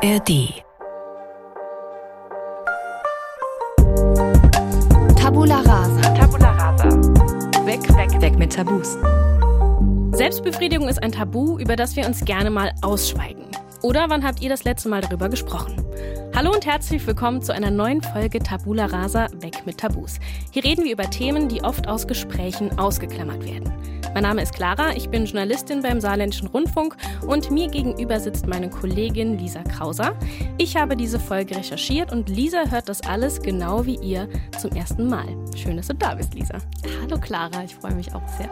ARD Tabula rasa. Tabula rasa. Weg, weg, weg mit Tabus. Selbstbefriedigung ist ein Tabu, über das wir uns gerne mal ausschweigen. Oder wann habt ihr das letzte Mal darüber gesprochen? Hallo und herzlich willkommen zu einer neuen Folge Tabula Rasa Weg mit Tabus. Hier reden wir über Themen, die oft aus Gesprächen ausgeklammert werden. Mein Name ist Clara, ich bin Journalistin beim Saarländischen Rundfunk und mir gegenüber sitzt meine Kollegin Lisa Krauser. Ich habe diese Folge recherchiert und Lisa hört das alles genau wie ihr zum ersten Mal. Schön, dass du da bist, Lisa. Hallo Clara, ich freue mich auch sehr.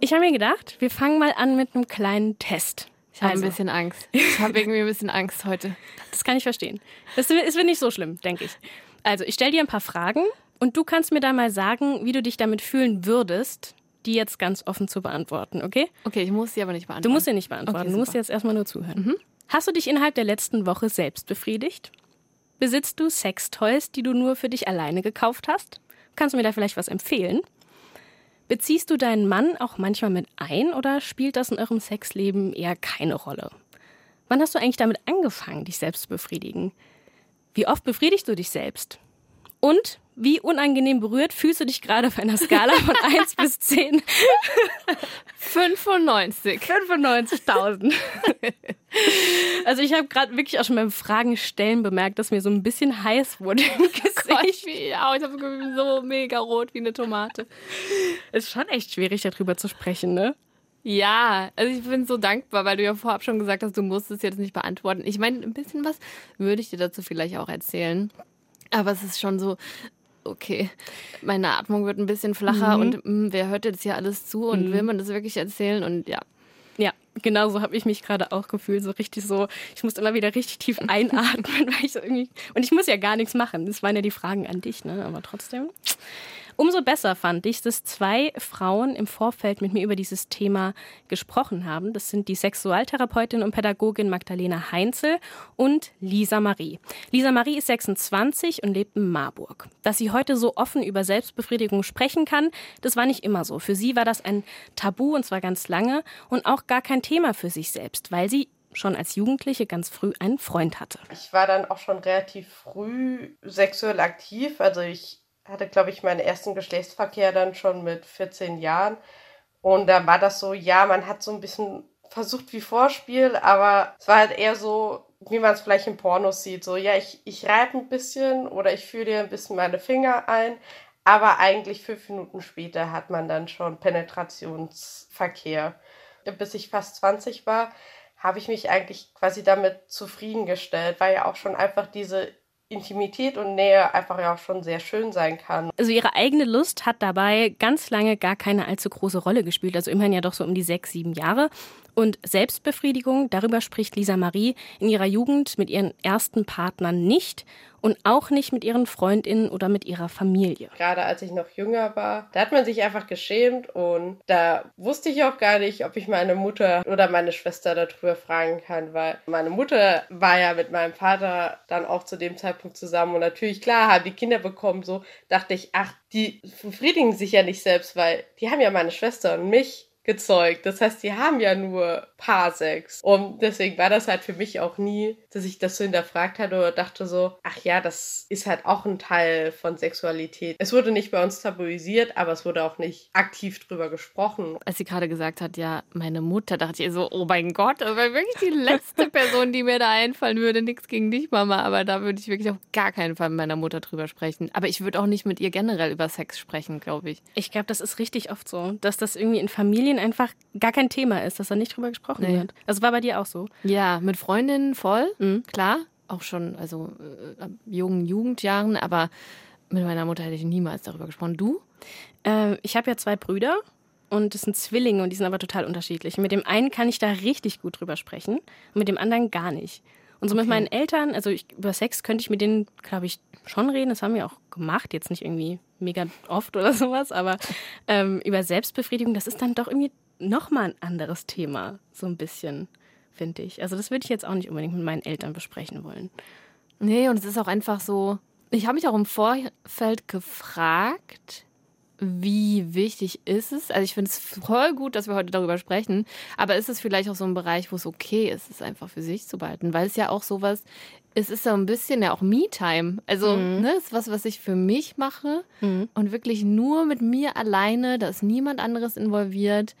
Ich habe mir gedacht, wir fangen mal an mit einem kleinen Test. Ich habe also. ein bisschen Angst. Ich habe irgendwie ein bisschen Angst heute. Das kann ich verstehen. Das ist nicht so schlimm, denke ich. Also, ich stelle dir ein paar Fragen und du kannst mir dann mal sagen, wie du dich damit fühlen würdest, die jetzt ganz offen zu beantworten, okay? Okay, ich muss sie aber nicht beantworten. Du musst sie nicht beantworten. Okay, du musst jetzt erstmal nur zuhören. Mhm. Hast du dich innerhalb der letzten Woche selbst befriedigt? Besitzt du Sextoys, die du nur für dich alleine gekauft hast? Kannst du mir da vielleicht was empfehlen? Beziehst du deinen Mann auch manchmal mit ein oder spielt das in eurem Sexleben eher keine Rolle? Wann hast du eigentlich damit angefangen, dich selbst zu befriedigen? Wie oft befriedigst du dich selbst? Und wie unangenehm berührt fühlst du dich gerade auf einer Skala von 1 bis 10? 95. 95.000. Also ich habe gerade wirklich auch schon beim Fragen stellen bemerkt, dass mir so ein bisschen heiß wurde im Gesicht. Gott, ich, ja, ich habe so mega rot wie eine Tomate. Ist schon echt schwierig, darüber zu sprechen, ne? Ja, also ich bin so dankbar, weil du ja vorab schon gesagt hast, du musst es jetzt nicht beantworten. Ich meine, ein bisschen was würde ich dir dazu vielleicht auch erzählen. Aber es ist schon so, okay, meine Atmung wird ein bisschen flacher mhm. und mh, hm, wer hört jetzt hier alles zu und mhm. will man das wirklich erzählen? Und ja. Ja, genau so habe ich mich gerade auch gefühlt. So richtig so, ich musste immer wieder richtig tief einatmen, weil ich so irgendwie. Und ich muss ja gar nichts machen. Das waren ja die Fragen an dich, ne? Aber trotzdem. Umso besser fand ich, dass zwei Frauen im Vorfeld mit mir über dieses Thema gesprochen haben. Das sind die Sexualtherapeutin und Pädagogin Magdalena Heinzel und Lisa Marie. Lisa Marie ist 26 und lebt in Marburg. Dass sie heute so offen über Selbstbefriedigung sprechen kann, das war nicht immer so. Für sie war das ein Tabu und zwar ganz lange und auch gar kein Thema für sich selbst, weil sie schon als Jugendliche ganz früh einen Freund hatte. Ich war dann auch schon relativ früh sexuell aktiv. Also ich hatte, glaube ich, meinen ersten Geschlechtsverkehr dann schon mit 14 Jahren. Und da war das so, ja, man hat so ein bisschen versucht wie Vorspiel, aber es war halt eher so, wie man es vielleicht im Pornos sieht. So, ja, ich, ich reibe ein bisschen oder ich führe dir ein bisschen meine Finger ein. Aber eigentlich fünf Minuten später hat man dann schon Penetrationsverkehr. Bis ich fast 20 war, habe ich mich eigentlich quasi damit zufriedengestellt, weil ja auch schon einfach diese Intimität und Nähe einfach ja auch schon sehr schön sein kann. Also ihre eigene Lust hat dabei ganz lange gar keine allzu große Rolle gespielt, also immerhin ja doch so um die sechs, sieben Jahre. Und Selbstbefriedigung, darüber spricht Lisa Marie in ihrer Jugend mit ihren ersten Partnern nicht und auch nicht mit ihren Freundinnen oder mit ihrer Familie. Gerade als ich noch jünger war, da hat man sich einfach geschämt und da wusste ich auch gar nicht, ob ich meine Mutter oder meine Schwester darüber fragen kann, weil meine Mutter war ja mit meinem Vater dann auch zu dem Zeitpunkt zusammen und natürlich, klar, haben die Kinder bekommen, so dachte ich, ach, die befriedigen sich ja nicht selbst, weil die haben ja meine Schwester und mich gezeugt. Das heißt, die haben ja nur Paarsex. Und deswegen war das halt für mich auch nie, dass ich das so hinterfragt hatte oder dachte so, ach ja, das ist halt auch ein Teil von Sexualität. Es wurde nicht bei uns tabuisiert, aber es wurde auch nicht aktiv drüber gesprochen. Als sie gerade gesagt hat, ja, meine Mutter, dachte ich so, oh mein Gott, das war wirklich die letzte Person, die mir da einfallen würde. Nichts gegen dich, Mama, aber da würde ich wirklich auf gar keinen Fall mit meiner Mutter drüber sprechen. Aber ich würde auch nicht mit ihr generell über Sex sprechen, glaube ich. Ich glaube, das ist richtig oft so, dass das irgendwie in Familien Familien einfach gar kein Thema ist, dass da nicht drüber gesprochen nee. wird. Also war bei dir auch so? Ja, mit Freundinnen voll, mhm. klar. Auch schon, also äh, jungen Jugendjahren, aber mit meiner Mutter hätte ich niemals darüber gesprochen. Du? Äh, ich habe ja zwei Brüder und das sind Zwillinge und die sind aber total unterschiedlich. Mit dem einen kann ich da richtig gut drüber sprechen und mit dem anderen gar nicht. Und so okay. mit meinen Eltern, also ich, über Sex könnte ich mit denen, glaube ich, schon reden. Das haben wir auch gemacht. Jetzt nicht irgendwie mega oft oder sowas, aber ähm, über Selbstbefriedigung, das ist dann doch irgendwie nochmal ein anderes Thema, so ein bisschen, finde ich. Also das würde ich jetzt auch nicht unbedingt mit meinen Eltern besprechen wollen. Nee, und es ist auch einfach so, ich habe mich auch im Vorfeld gefragt, wie wichtig ist es? Also ich finde es voll gut, dass wir heute darüber sprechen, aber ist es vielleicht auch so ein Bereich, wo es okay ist, es einfach für sich zu behalten? Weil es ja auch sowas, es ist so ein bisschen ja auch Me-Time. Also, mhm. ne, ist was, was ich für mich mache mhm. und wirklich nur mit mir alleine, da ist niemand anderes involviert.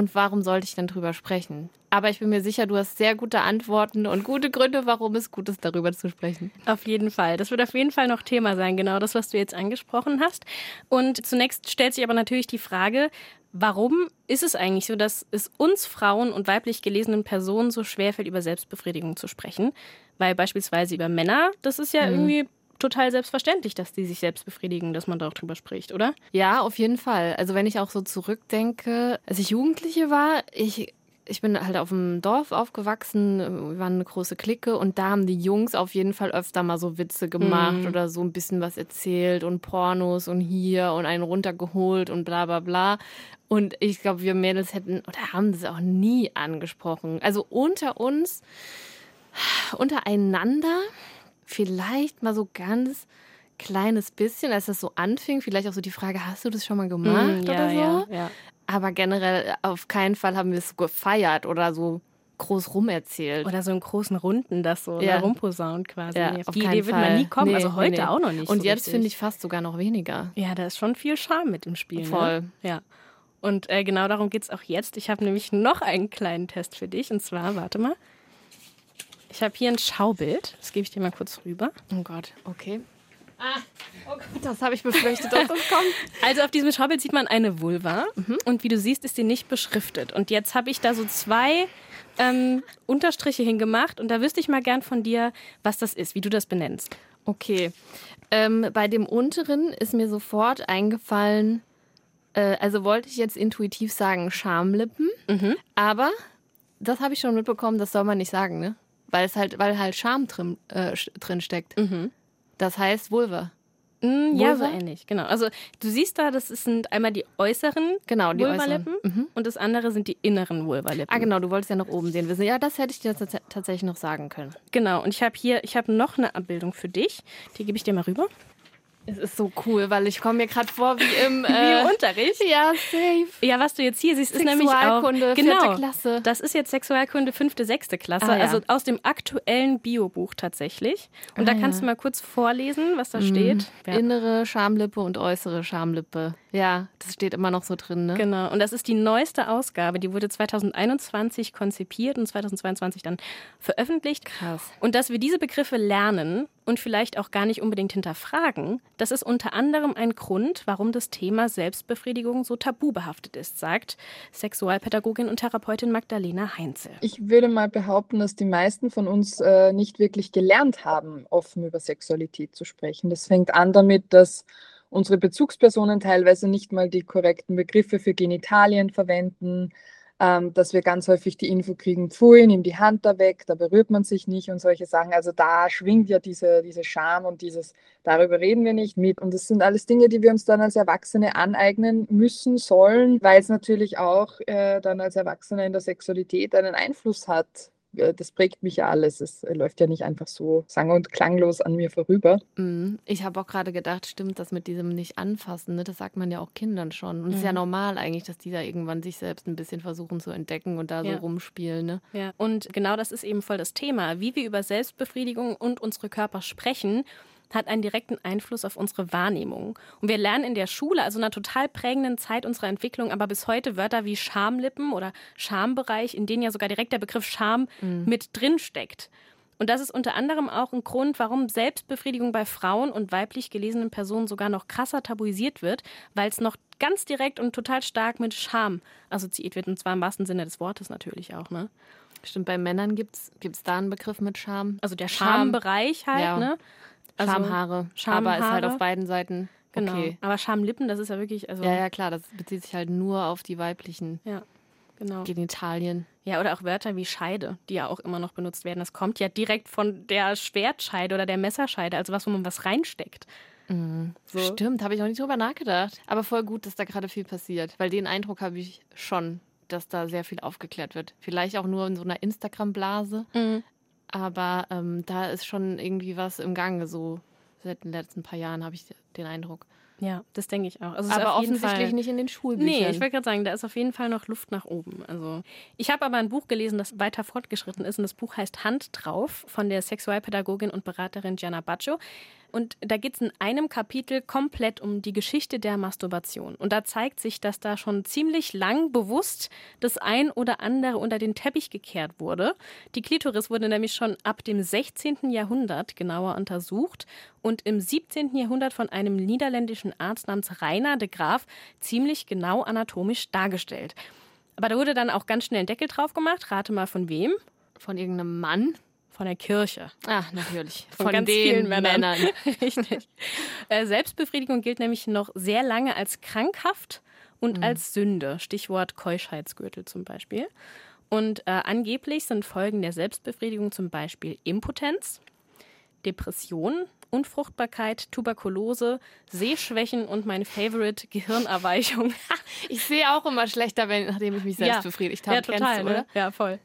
Und warum sollte ich dann drüber sprechen? Aber ich bin mir sicher, du hast sehr gute Antworten und gute Gründe, warum es gut ist, darüber zu sprechen. Auf jeden Fall. Das wird auf jeden Fall noch Thema sein, genau das, was du jetzt angesprochen hast. Und zunächst stellt sich aber natürlich die Frage, warum ist es eigentlich so, dass es uns Frauen und weiblich gelesenen Personen so schwerfällt, über Selbstbefriedigung zu sprechen? Weil beispielsweise über Männer, das ist ja mhm. irgendwie total selbstverständlich, dass die sich selbst befriedigen, dass man darüber spricht, oder? Ja, auf jeden Fall. Also wenn ich auch so zurückdenke, als ich Jugendliche war, ich ich bin halt auf dem Dorf aufgewachsen, wir waren eine große Clique und da haben die Jungs auf jeden Fall öfter mal so Witze gemacht mhm. oder so ein bisschen was erzählt und Pornos und hier und einen runtergeholt und bla bla bla. Und ich glaube, wir Mädels hätten oder haben das auch nie angesprochen. Also unter uns, untereinander, vielleicht mal so ganz kleines bisschen, als das so anfing, vielleicht auch so die Frage, hast du das schon mal gemacht mm, ja, oder so? Ja, ja. Aber generell auf keinen Fall haben wir es so gefeiert oder so groß rumerzählt. Oder so in großen Runden, das so ja. rumposaunt quasi. Ja, auf die Idee wird man nie kommen, nee, also heute nee. auch noch nicht. Und so jetzt finde ich fast sogar noch weniger. Ja, da ist schon viel Charme mit im Spiel. Ne? Voll. Ne? Ja. Und äh, genau darum geht es auch jetzt. Ich habe nämlich noch einen kleinen Test für dich. Und zwar, warte mal. Ich habe hier ein Schaubild. Das gebe ich dir mal kurz rüber. Oh Gott, okay. Ah, oh Gott, das habe ich befürchtet, dass das kommt. Also auf diesem Schaubild sieht man eine Vulva mhm. und wie du siehst, ist die nicht beschriftet. Und jetzt habe ich da so zwei ähm, Unterstriche hingemacht und da wüsste ich mal gern von dir, was das ist, wie du das benennst. Okay. Ähm, bei dem unteren ist mir sofort eingefallen, äh, also wollte ich jetzt intuitiv sagen Schamlippen, mhm. aber das habe ich schon mitbekommen, das soll man nicht sagen, ne? Weil es halt, weil halt Scham drin, äh, drin steckt. Mhm. Das heißt Vulva. Mm, ja, so ähnlich, genau. Also du siehst da, das sind einmal die äußeren genau, die Vulvalippen mhm. und das andere sind die inneren Vulvalippen. Ah, genau, du wolltest ja noch oben sehen. Ja, das hätte ich dir tatsächlich noch sagen können. Genau, und ich habe hier, ich habe noch eine Abbildung für dich. Die gebe ich dir mal rüber. Es ist so cool, weil ich komme mir gerade vor wie im, äh, wie im Unterricht. Ja, safe. Ja, was du jetzt hier siehst, ist nämlich auch genau, vierte Klasse. Das ist jetzt Sexualkunde fünfte, sechste Klasse, ah, ja. also aus dem aktuellen Biobuch tatsächlich. Und ah, da kannst ja. du mal kurz vorlesen, was da mhm. steht. Ja. Innere Schamlippe und äußere Schamlippe. Ja, das steht immer noch so drin, ne? Genau. Und das ist die neueste Ausgabe. Die wurde 2021 konzipiert und 2022 dann veröffentlicht. Krass. Und dass wir diese Begriffe lernen und vielleicht auch gar nicht unbedingt hinterfragen, das ist unter anderem ein Grund, warum das Thema Selbstbefriedigung so tabubehaftet ist, sagt Sexualpädagogin und Therapeutin Magdalena Heinzel. Ich würde mal behaupten, dass die meisten von uns äh, nicht wirklich gelernt haben, offen über Sexualität zu sprechen. Das fängt an damit, dass unsere Bezugspersonen teilweise nicht mal die korrekten Begriffe für Genitalien verwenden, ähm, dass wir ganz häufig die Info kriegen, pfui, nimm die Hand da weg, da berührt man sich nicht und solche Sachen. Also da schwingt ja diese, diese Scham und dieses, darüber reden wir nicht mit. Und das sind alles Dinge, die wir uns dann als Erwachsene aneignen müssen, sollen, weil es natürlich auch äh, dann als Erwachsene in der Sexualität einen Einfluss hat das prägt mich ja alles. Es äh, läuft ja nicht einfach so sang- und klanglos an mir vorüber. Mhm. Ich habe auch gerade gedacht, stimmt das mit diesem nicht anfassen, ne? das sagt man ja auch Kindern schon. Und es mhm. ist ja mhm. normal eigentlich, dass die da irgendwann sich selbst ein bisschen versuchen zu entdecken und da ja. so rumspielen. Ne? Ja, und genau das ist eben voll das Thema, wie wir über Selbstbefriedigung und unsere Körper sprechen hat einen direkten Einfluss auf unsere Wahrnehmung. Und wir lernen in der Schule, also einer total prägenden Zeit unserer Entwicklung, aber bis heute Wörter wie Schamlippen oder Schambereich, in denen ja sogar direkt der Begriff Scham mhm. mit drin steckt. Und das ist unter anderem auch ein Grund, warum Selbstbefriedigung bei Frauen und weiblich gelesenen Personen sogar noch krasser tabuisiert wird, weil es noch ganz direkt und total stark mit Scham assoziiert wird. Und zwar im wahrsten Sinne des Wortes natürlich auch. Ne? Stimmt, bei Männern gibt es da einen Begriff mit Scham? Also der Schambereich halt, ja. ne? Also Schamhaare. Schamhaare. Aber ist halt auf beiden Seiten. Genau. Okay. Aber Schamlippen, das ist ja wirklich. Also ja, ja, klar, das bezieht sich halt nur auf die weiblichen ja, genau. Genitalien. Ja, oder auch Wörter wie Scheide, die ja auch immer noch benutzt werden. Das kommt ja direkt von der Schwertscheide oder der Messerscheide, also was, wo man was reinsteckt. Mhm. So. Stimmt, habe ich noch nicht drüber nachgedacht. Aber voll gut, dass da gerade viel passiert, weil den Eindruck habe ich schon, dass da sehr viel aufgeklärt wird. Vielleicht auch nur in so einer Instagram-Blase, mhm. Aber ähm, da ist schon irgendwie was im Gange, so seit den letzten paar Jahren habe ich den Eindruck. Ja, das denke ich auch. Also aber offensichtlich Fall, nicht in den Schulbüchern. Nee, ich wollte gerade sagen, da ist auf jeden Fall noch Luft nach oben. Also ich habe aber ein Buch gelesen, das weiter fortgeschritten ist und das Buch heißt Hand drauf von der Sexualpädagogin und Beraterin Gianna Baccio. Und da geht es in einem Kapitel komplett um die Geschichte der Masturbation. Und da zeigt sich, dass da schon ziemlich lang bewusst das ein oder andere unter den Teppich gekehrt wurde. Die Klitoris wurde nämlich schon ab dem 16. Jahrhundert genauer untersucht und im 17. Jahrhundert von einem niederländischen Arzt namens Rainer de Graaf ziemlich genau anatomisch dargestellt. Aber da wurde dann auch ganz schnell ein Deckel drauf gemacht. Rate mal von wem? Von irgendeinem Mann. Von der Kirche. Ah, natürlich. Von, Von ganz vielen Männern. Männern. Richtig. Äh, Selbstbefriedigung gilt nämlich noch sehr lange als krankhaft und mhm. als Sünde. Stichwort Keuschheitsgürtel zum Beispiel. Und äh, angeblich sind Folgen der Selbstbefriedigung zum Beispiel Impotenz, Depression, Unfruchtbarkeit, Tuberkulose, Sehschwächen und mein Favorite Gehirnerweichung. ich sehe auch immer schlechter, wenn, nachdem ich mich selbst ja. befriedigt habe. Ja, total, du, ne? Ja, voll.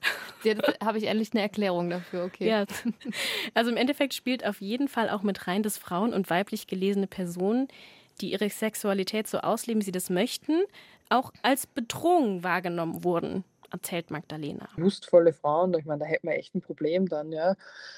Jetzt habe ich endlich eine Erklärung dafür, okay. Ja. Also im Endeffekt spielt auf jeden Fall auch mit rein, dass Frauen und weiblich gelesene Personen, die ihre Sexualität so ausleben, wie sie das möchten, auch als Bedrohung wahrgenommen wurden erzählt Magdalena. Lustvolle Frauen, ich meine, da hätten wir echt ein Problem dann, ja.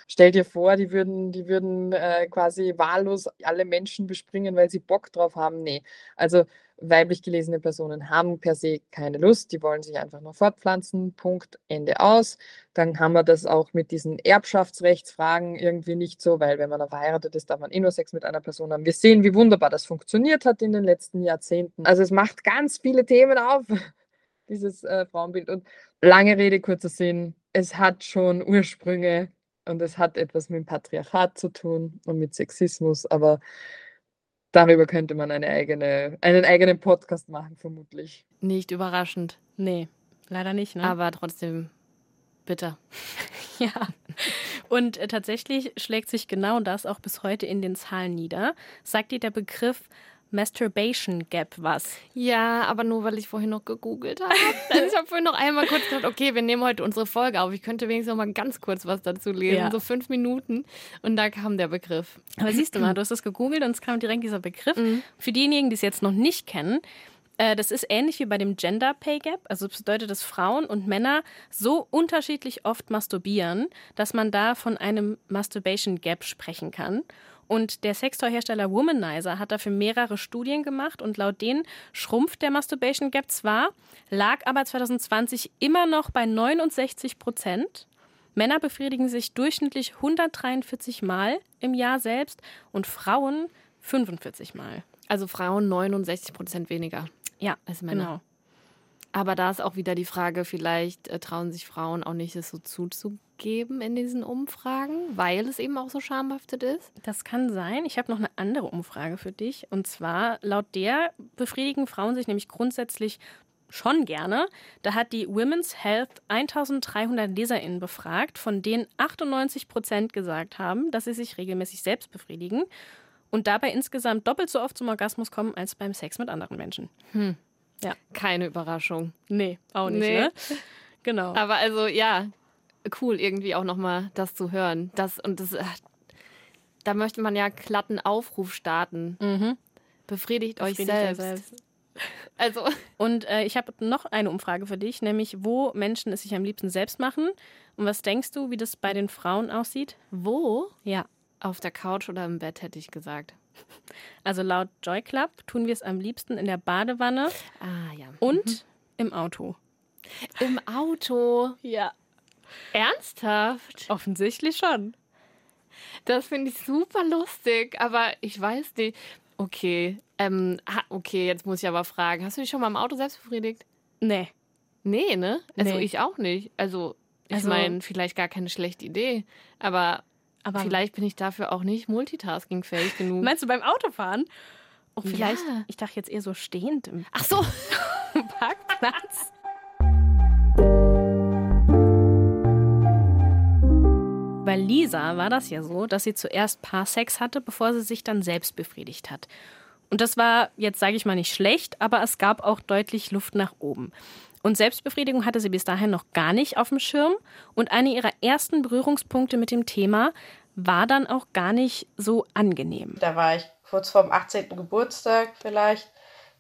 Stell dir vor, die würden, die würden äh, quasi wahllos alle Menschen bespringen, weil sie Bock drauf haben. Nee. Also weiblich gelesene Personen haben per se keine Lust, die wollen sich einfach nur fortpflanzen, Punkt, Ende aus. Dann haben wir das auch mit diesen Erbschaftsrechtsfragen irgendwie nicht so, weil wenn man dann verheiratet ist, darf man eh nur Sex mit einer Person haben. Wir sehen, wie wunderbar das funktioniert hat in den letzten Jahrzehnten. Also es macht ganz viele Themen auf, dieses äh, Frauenbild. Und lange Rede, kurzer Sinn, es hat schon Ursprünge und es hat etwas mit dem Patriarchat zu tun und mit Sexismus, aber darüber könnte man eine eigene, einen eigenen Podcast machen, vermutlich. Nicht überraschend. Nee, leider nicht. Ne? Aber trotzdem bitter. ja. Und äh, tatsächlich schlägt sich genau das auch bis heute in den Zahlen nieder. Sagt dir der Begriff Masturbation Gap was. Ja, aber nur weil ich vorhin noch gegoogelt habe. Also ich habe vorhin noch einmal kurz gedacht, okay, wir nehmen heute unsere Folge auf. Ich könnte wenigstens noch mal ganz kurz was dazu lesen, ja. so fünf Minuten. Und da kam der Begriff. Aber siehst du mal, du hast das gegoogelt und es kam direkt dieser Begriff. Mhm. Für diejenigen, die es jetzt noch nicht kennen, äh, das ist ähnlich wie bei dem Gender Pay Gap. Also das bedeutet, dass Frauen und Männer so unterschiedlich oft masturbieren, dass man da von einem Masturbation Gap sprechen kann. Und der Sextoy-Hersteller Womanizer hat dafür mehrere Studien gemacht und laut denen schrumpft der Masturbation Gap zwar, lag aber 2020 immer noch bei 69 Prozent. Männer befriedigen sich durchschnittlich 143 Mal im Jahr selbst und Frauen 45 Mal. Also Frauen 69 Prozent weniger. Ja, als Männer. Genau. Aber da ist auch wieder die Frage, vielleicht äh, trauen sich Frauen auch nicht, es so zuzugeben in diesen Umfragen, weil es eben auch so schamhaftet ist? Das kann sein. Ich habe noch eine andere Umfrage für dich. Und zwar, laut der befriedigen Frauen sich nämlich grundsätzlich schon gerne. Da hat die Women's Health 1300 LeserInnen befragt, von denen 98 Prozent gesagt haben, dass sie sich regelmäßig selbst befriedigen und dabei insgesamt doppelt so oft zum Orgasmus kommen als beim Sex mit anderen Menschen. Hm. Ja. Keine Überraschung. Nee, auch nicht, nee. ne? Genau. Aber also, ja, cool, irgendwie auch nochmal das zu hören. Das, und das, äh, da möchte man ja glatten Aufruf starten. Mhm. Befriedigt, Befriedigt euch selbst. selbst. Also. Und äh, ich habe noch eine Umfrage für dich, nämlich wo Menschen es sich am liebsten selbst machen. Und was denkst du, wie das bei den Frauen aussieht? Wo? Ja. Auf der Couch oder im Bett, hätte ich gesagt. Also laut Joy Club tun wir es am liebsten in der Badewanne ah, ja. und mhm. im Auto. Im Auto? Ja. Ernsthaft? Offensichtlich schon. Das finde ich super lustig, aber ich weiß nicht. Okay, ähm, okay, jetzt muss ich aber fragen. Hast du dich schon mal im Auto selbst befriedigt? Nee. Nee, ne? Also nee. ich auch nicht. Also, ich also, meine, vielleicht gar keine schlechte Idee. Aber aber vielleicht bin ich dafür auch nicht multitaskingfähig genug. Meinst du beim Autofahren? Oh, vielleicht. Ja. Ich dachte jetzt eher so stehend im Ach so. Parkplatz. Bei Lisa war das ja so, dass sie zuerst Paarsex hatte, bevor sie sich dann selbst befriedigt hat. Und das war jetzt, sage ich mal, nicht schlecht, aber es gab auch deutlich Luft nach oben. Und Selbstbefriedigung hatte sie bis dahin noch gar nicht auf dem Schirm. Und eine ihrer ersten Berührungspunkte mit dem Thema war dann auch gar nicht so angenehm. Da war ich kurz vorm 18. Geburtstag vielleicht.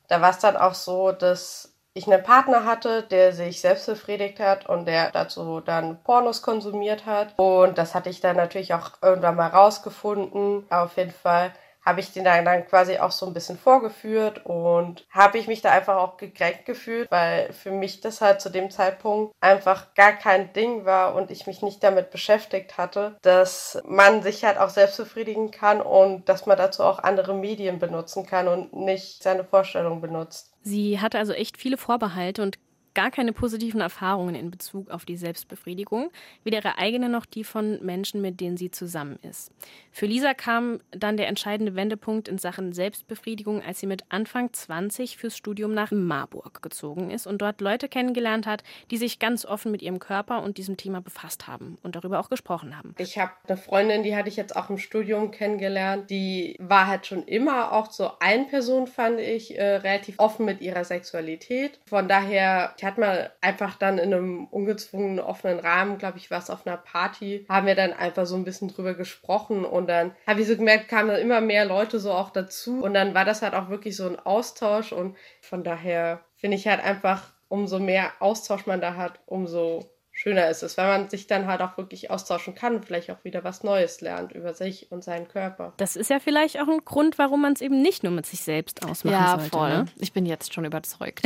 Da war es dann auch so, dass ich einen Partner hatte, der sich selbst befriedigt hat und der dazu dann Pornos konsumiert hat. Und das hatte ich dann natürlich auch irgendwann mal rausgefunden. Auf jeden Fall habe ich den dann, quasi auch so ein bisschen vorgeführt und habe ich mich da einfach auch gekränkt gefühlt, weil für mich das halt zu dem Zeitpunkt einfach gar kein Ding war und ich mich nicht damit beschäftigt hatte, dass man sich halt auch selbst befriedigen kann und dass man dazu auch andere Medien benutzen kann und nicht seine Vorstellung benutzt. Sie hatte also echt viele Vorbehalte und gar keine positiven Erfahrungen in Bezug auf die Selbstbefriedigung, weder ihre eigene noch die von Menschen, mit denen sie zusammen ist. Für Lisa kam dann der entscheidende Wendepunkt in Sachen Selbstbefriedigung, als sie mit Anfang 20 fürs Studium nach Marburg gezogen ist und dort Leute kennengelernt hat, die sich ganz offen mit ihrem Körper und diesem Thema befasst haben und darüber auch gesprochen haben. Ich habe eine Freundin, die hatte ich jetzt auch im Studium kennengelernt, die war halt schon immer auch so ein Person, fand ich, äh, relativ offen mit ihrer Sexualität. Von daher, ich hat mal einfach dann in einem ungezwungenen, offenen Rahmen, glaube ich, was auf einer Party, haben wir dann einfach so ein bisschen drüber gesprochen und dann habe ich so gemerkt, kamen immer mehr Leute so auch dazu und dann war das halt auch wirklich so ein Austausch und von daher finde ich halt einfach, umso mehr Austausch man da hat, umso schöner ist es, weil man sich dann halt auch wirklich austauschen kann vielleicht auch wieder was Neues lernt über sich und seinen Körper. Das ist ja vielleicht auch ein Grund, warum man es eben nicht nur mit sich selbst ausmachen ja, sollte. voll. Ne? Ich bin jetzt schon überzeugt.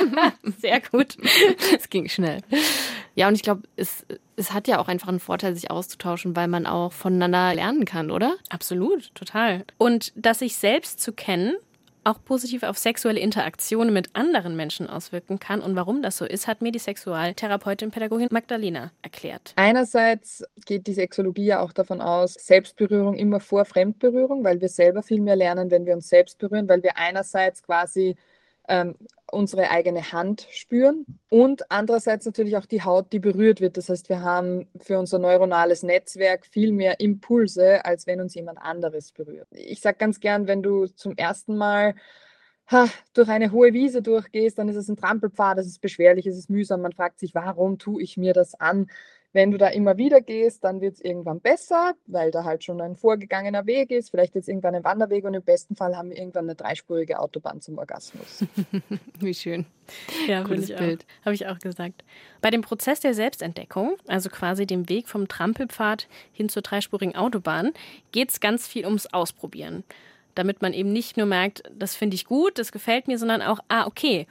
Sehr gut. es ging schnell. Ja, und ich glaube, es, es hat ja auch einfach einen Vorteil, sich auszutauschen, weil man auch voneinander lernen kann, oder? Absolut, total. Und das sich selbst zu kennen, auch positiv auf sexuelle Interaktionen mit anderen Menschen auswirken kann. Und warum das so ist, hat mir die Sexualtherapeutin Pädagogin Magdalena erklärt. Einerseits geht die Sexologie ja auch davon aus, Selbstberührung immer vor Fremdberührung, weil wir selber viel mehr lernen, wenn wir uns selbst berühren, weil wir einerseits quasi ähm, unsere eigene Hand spüren und andererseits natürlich auch die Haut, die berührt wird. Das heißt, wir haben für unser neuronales Netzwerk viel mehr Impulse, als wenn uns jemand anderes berührt. Ich sage ganz gern, wenn du zum ersten Mal ha, durch eine hohe Wiese durchgehst, dann ist es ein Trampelpfad, es ist beschwerlich, es ist mühsam. Man fragt sich, warum tue ich mir das an? Wenn du da immer wieder gehst, dann wird es irgendwann besser, weil da halt schon ein vorgegangener Weg ist. Vielleicht jetzt irgendwann ein Wanderweg und im besten Fall haben wir irgendwann eine dreispurige Autobahn zum Orgasmus. Wie schön. Ja, Cooles Bild. Habe ich auch gesagt. Bei dem Prozess der Selbstentdeckung, also quasi dem Weg vom Trampelpfad hin zur dreispurigen Autobahn, geht es ganz viel ums Ausprobieren. Damit man eben nicht nur merkt, das finde ich gut, das gefällt mir, sondern auch, ah, okay,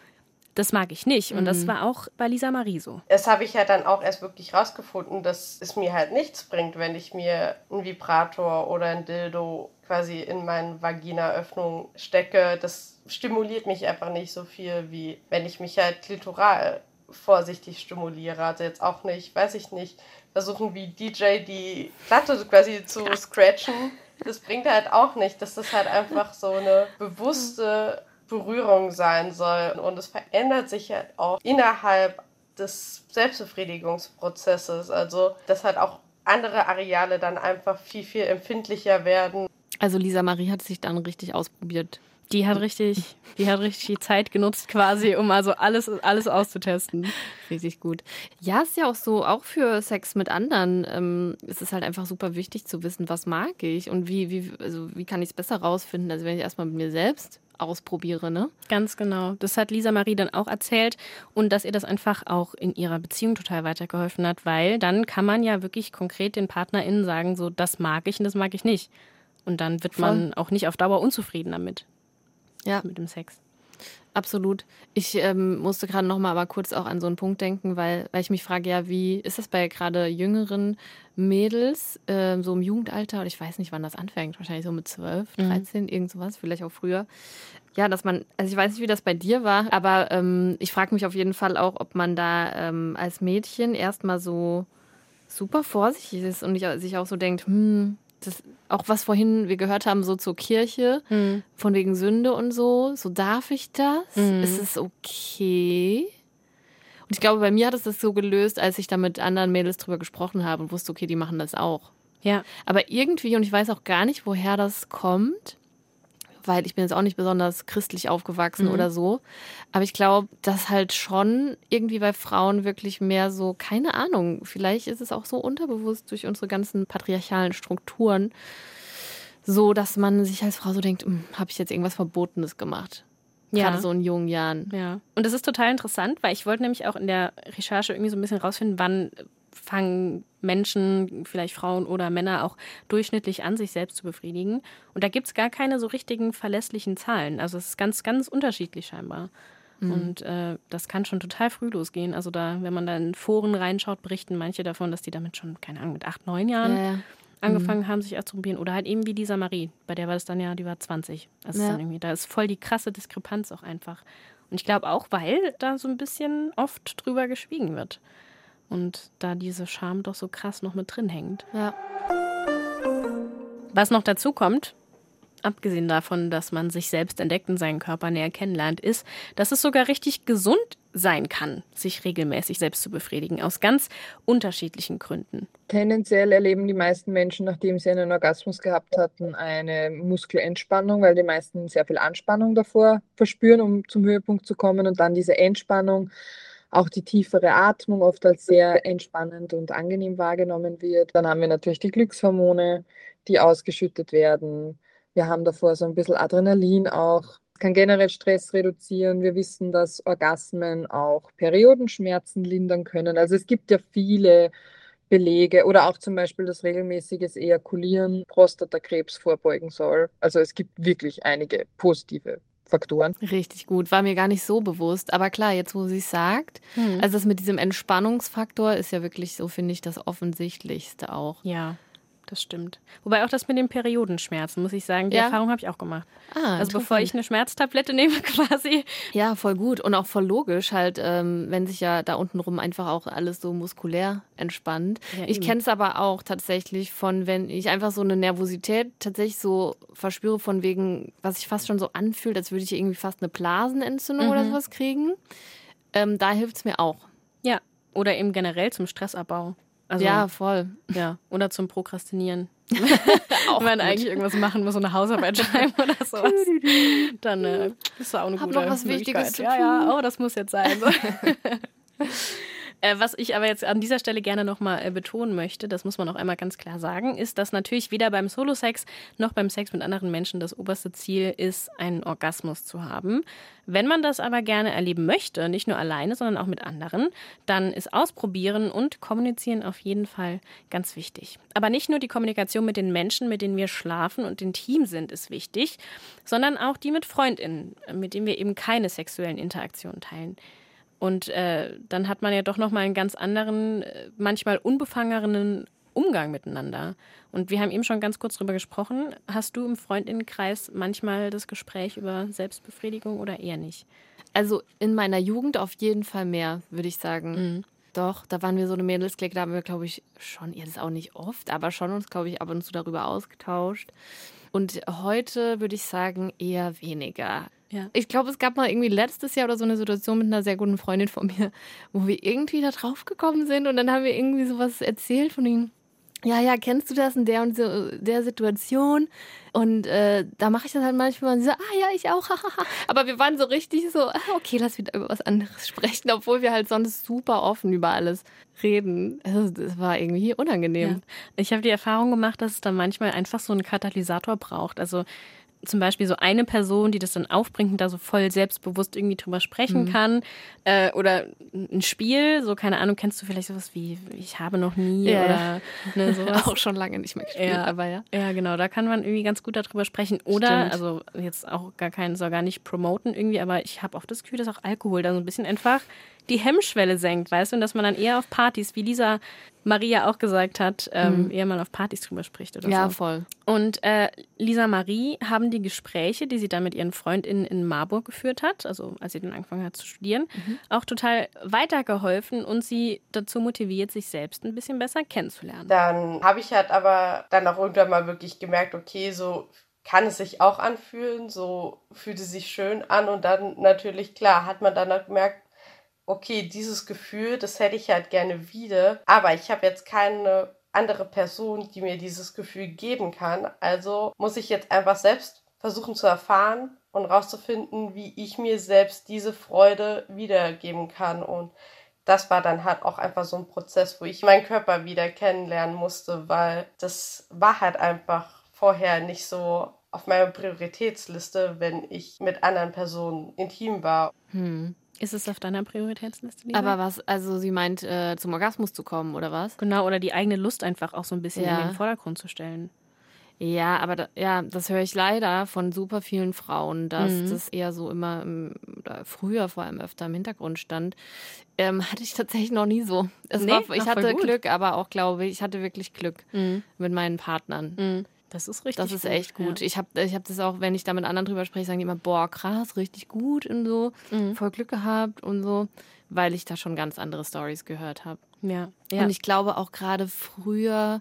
das mag ich nicht. Und das war auch bei Lisa Marie so. Das habe ich ja dann auch erst wirklich rausgefunden, dass es mir halt nichts bringt, wenn ich mir einen Vibrator oder ein Dildo quasi in meine Vaginaöffnung stecke. Das stimuliert mich einfach nicht so viel, wie wenn ich mich halt klitoral vorsichtig stimuliere. Also jetzt auch nicht, weiß ich nicht, versuchen wie DJ die Platte quasi zu scratchen. Das bringt halt auch nicht. Das ist halt einfach so eine bewusste Berührung sein soll. Und es verändert sich halt auch innerhalb des Selbstbefriedigungsprozesses. Also, dass halt auch andere Areale dann einfach viel, viel empfindlicher werden. Also Lisa Marie hat sich dann richtig ausprobiert. Die hat richtig, die hat richtig die Zeit genutzt quasi, um also alles, alles auszutesten. Richtig gut. Ja, ist ja auch so, auch für Sex mit anderen ähm, ist es halt einfach super wichtig zu wissen, was mag ich und wie, wie, also wie kann ich es besser rausfinden. Also wenn ich erstmal mit mir selbst ausprobiere, ne? Ganz genau. Das hat Lisa Marie dann auch erzählt und dass ihr das einfach auch in ihrer Beziehung total weitergeholfen hat, weil dann kann man ja wirklich konkret den PartnerInnen sagen, so das mag ich und das mag ich nicht. Und dann wird Voll. man auch nicht auf Dauer unzufrieden damit. Ja. Mit dem Sex. Absolut. Ich ähm, musste gerade noch mal aber kurz auch an so einen Punkt denken, weil, weil ich mich frage, ja, wie ist das bei gerade jüngeren Mädels, ähm, so im Jugendalter, oder ich weiß nicht, wann das anfängt, wahrscheinlich so mit 12, 13, irgend sowas, vielleicht auch früher. Ja, dass man, also ich weiß nicht, wie das bei dir war, aber ähm, ich frage mich auf jeden Fall auch, ob man da ähm, als Mädchen erstmal so super vorsichtig ist und sich auch so denkt, hm, das, auch was vorhin wir gehört haben, so zur Kirche, von wegen Sünde und so, so darf ich das? Mhm. Ist es okay? Und ich glaube, bei mir hat es das so gelöst, als ich da mit anderen Mädels drüber gesprochen habe und wusste, okay, die machen das auch. Ja. Aber irgendwie, und ich weiß auch gar nicht, woher das kommt, weil ich bin jetzt auch nicht besonders christlich aufgewachsen oder so. Aber ich glaube, dass halt schon irgendwie bei Frauen wirklich mehr so, keine Ahnung, vielleicht ist es auch so unterbewusst durch unsere ganzen patriarchalen Strukturen, so, dass man sich als Frau so denkt, hm, habe ich jetzt irgendwas Verbotenes gemacht? Ja. Gerade so in jungen Jahren. Ja. Und das ist total interessant, weil ich wollte nämlich auch in der Recherche irgendwie so ein bisschen rausfinden, wann fangen Menschen, vielleicht Frauen oder Männer auch durchschnittlich an, sich selbst zu befriedigen. Und da gibt es gar keine so richtigen verlässlichen Zahlen. Also es ist ganz, ganz unterschiedlich scheinbar. Und äh, das kann schon total früh losgehen. Also da, wenn man da in Foren reinschaut, berichten manche davon, dass die damit schon, keine Ahnung, mit acht, neun Jahren Ja, ja. angefangen haben, sich auszuprobieren. Oder halt eben wie Lisa Marie, bei der war das dann ja, die war 20. Das ist Ja. dann irgendwie, da ist voll die krasse Diskrepanz auch einfach. Und ich glaube auch, weil da so ein bisschen oft drüber geschwiegen wird. Und da diese Scham doch so krass noch mit drin hängt. Ja. Was noch dazu kommt, abgesehen davon, dass man sich selbst entdeckt und seinen Körper näher kennenlernt, ist, dass es sogar richtig gesund sein kann, sich regelmäßig selbst zu befriedigen, aus ganz unterschiedlichen Gründen. Tendenziell erleben die meisten Menschen, nachdem sie einen Orgasmus gehabt hatten, eine Muskelentspannung, weil die meisten sehr viel Anspannung davor verspüren, um zum Höhepunkt zu kommen und dann diese Entspannung, auch die tiefere Atmung oft als sehr entspannend und angenehm wahrgenommen wird. Dann haben wir natürlich die Glückshormone, die ausgeschüttet werden. Wir haben davor so ein bisschen Adrenalin auch. Kann generell Stress reduzieren. Wir wissen, dass Orgasmen auch Periodenschmerzen lindern können. Also es gibt ja viele Belege oder auch zum Beispiel, dass regelmäßiges Ejakulieren Prostatakrebs vorbeugen soll. Also es gibt wirklich einige positive Faktoren. Richtig gut. War mir gar nicht so bewusst. Aber klar, jetzt wo sie es sagt, also das mit diesem Entspannungsfaktor ist ja wirklich so, finde ich, das Offensichtlichste auch. Ja, das stimmt. Wobei auch das mit den Periodenschmerzen, muss ich sagen, die Ja. Erfahrung habe ich auch gemacht. Ah, Also bevor ich eine Schmerztablette nehme quasi. Ja, voll gut. Und auch voll logisch halt, ähm, wenn sich ja da unten rum einfach auch alles so muskulär entspannt. Ja, ich kenne es aber auch tatsächlich von, wenn ich einfach so eine Nervosität tatsächlich so verspüre, von wegen, was sich fast schon so anfühlt, als würde ich irgendwie fast eine Blasenentzündung oder sowas kriegen. Ähm, da hilft es mir auch. Ja. Oder eben generell zum Stressabbau. Also, ja, voll. ja. Oder zum Prokrastinieren. Wenn man eigentlich irgendwas machen muss, so eine Hausarbeit schreiben oder sowas. Dann äh, ist das auch eine Hab gute noch was Wichtiges zu ja, ja, tun. oh, das muss jetzt sein. So. Äh, Was ich aber jetzt an dieser Stelle gerne nochmal äh, betonen möchte, das muss man auch einmal ganz klar sagen, ist, dass natürlich weder beim Solo-Sex noch beim Sex mit anderen Menschen das oberste Ziel ist, einen Orgasmus zu haben. Wenn man das aber gerne erleben möchte, nicht nur alleine, sondern auch mit anderen, dann ist Ausprobieren und Kommunizieren auf jeden Fall ganz wichtig. Aber nicht nur die Kommunikation mit den Menschen, mit denen wir schlafen und intim sind, ist wichtig, sondern auch die mit FreundInnen, mit denen wir eben keine sexuellen Interaktionen teilen. Und äh, dann hat man ja doch nochmal einen ganz anderen, äh, manchmal unbefangenen Umgang miteinander. Und wir haben eben schon ganz kurz drüber gesprochen. Hast du im Freundinnenkreis manchmal das Gespräch über Selbstbefriedigung oder eher nicht? Also in meiner Jugend auf jeden Fall mehr, würde ich sagen. Doch, da waren wir so eine Mädelsklick, da haben wir, glaube ich, schon, jetzt auch nicht oft, aber schon uns, glaube ich, ab und zu darüber ausgetauscht. Und heute würde ich sagen, eher weniger. Ja. Ich glaube, es gab mal irgendwie letztes Jahr oder so eine Situation mit einer sehr guten Freundin von mir, wo wir irgendwie da drauf gekommen sind und dann haben wir irgendwie sowas erzählt von ihm. Ja, ja, kennst du das in der und so, der Situation? Und äh, da mache ich das halt manchmal und so, ah ja, ich auch. Aber wir waren so richtig so, ah, okay, lass wieder über was anderes sprechen, obwohl wir halt sonst super offen über alles reden. Also, das war irgendwie unangenehm. Ja. Ich habe die Erfahrung gemacht, dass es dann manchmal einfach so einen Katalysator braucht. Also zum Beispiel so eine Person, die das dann aufbringt und da so voll selbstbewusst irgendwie drüber sprechen kann. Äh, oder ein Spiel, so keine Ahnung, kennst du vielleicht sowas wie Ich habe noch nie Ja, oder ne, sowas. Auch schon lange nicht mehr gespielt, Ja. aber ja. Ja, genau, da kann man irgendwie ganz gut darüber sprechen. Oder, Stimmt. also jetzt auch gar keinen, soll gar nicht promoten irgendwie, aber ich habe auch das Gefühl, dass auch Alkohol da so ein bisschen einfach die Hemmschwelle senkt, weißt du, und dass man dann eher auf Partys, wie Lisa Maria auch gesagt hat, ähm, eher mal auf Partys drüber spricht oder Mhm. Ja, so. voll. Und äh, Lisa Marie haben die Gespräche, die sie dann mit ihren FreundInnen in Marburg geführt hat, also als sie dann angefangen hat zu studieren, Mhm. auch total weitergeholfen und sie dazu motiviert, sich selbst ein bisschen besser kennenzulernen. Dann habe ich halt aber dann auch irgendwann mal wirklich gemerkt, okay, so kann es sich auch anfühlen, so fühlt es sich schön an und dann natürlich, klar, hat man dann auch gemerkt, okay, dieses Gefühl, das hätte ich halt gerne wieder, aber ich habe jetzt keine andere Person, die mir dieses Gefühl geben kann, also muss ich jetzt einfach selbst versuchen zu erfahren und rauszufinden, wie ich mir selbst diese Freude wiedergeben kann und das war dann halt auch einfach so ein Prozess, wo ich meinen Körper wieder kennenlernen musste, weil das war halt einfach vorher nicht so auf meiner Prioritätsliste, wenn ich mit anderen Personen intim war. Hm. Ist es auf deiner Prioritätsliste? Lisa? Aber was, also sie meint, äh, zum Orgasmus zu kommen, oder was? Genau, oder die eigene Lust einfach auch so ein bisschen Ja. in den Vordergrund zu stellen. Ja, aber da, ja, das höre ich leider von super vielen Frauen, dass Mhm. das eher so immer im, oder früher vor allem öfter im Hintergrund stand. Ähm, hatte ich tatsächlich noch nie so. Nee? war, ich hatte. Glück, aber auch glaube ich, ich hatte wirklich Glück mit meinen Partnern. Das ist richtig Das ist echt gut. Ich habe ich hab das auch, wenn ich da mit anderen drüber spreche, sagen die immer, boah, krass, richtig gut und so, Mhm. voll Glück gehabt und so, weil ich da schon ganz andere Stories gehört habe. Ja. ja. Und ich glaube auch gerade früher,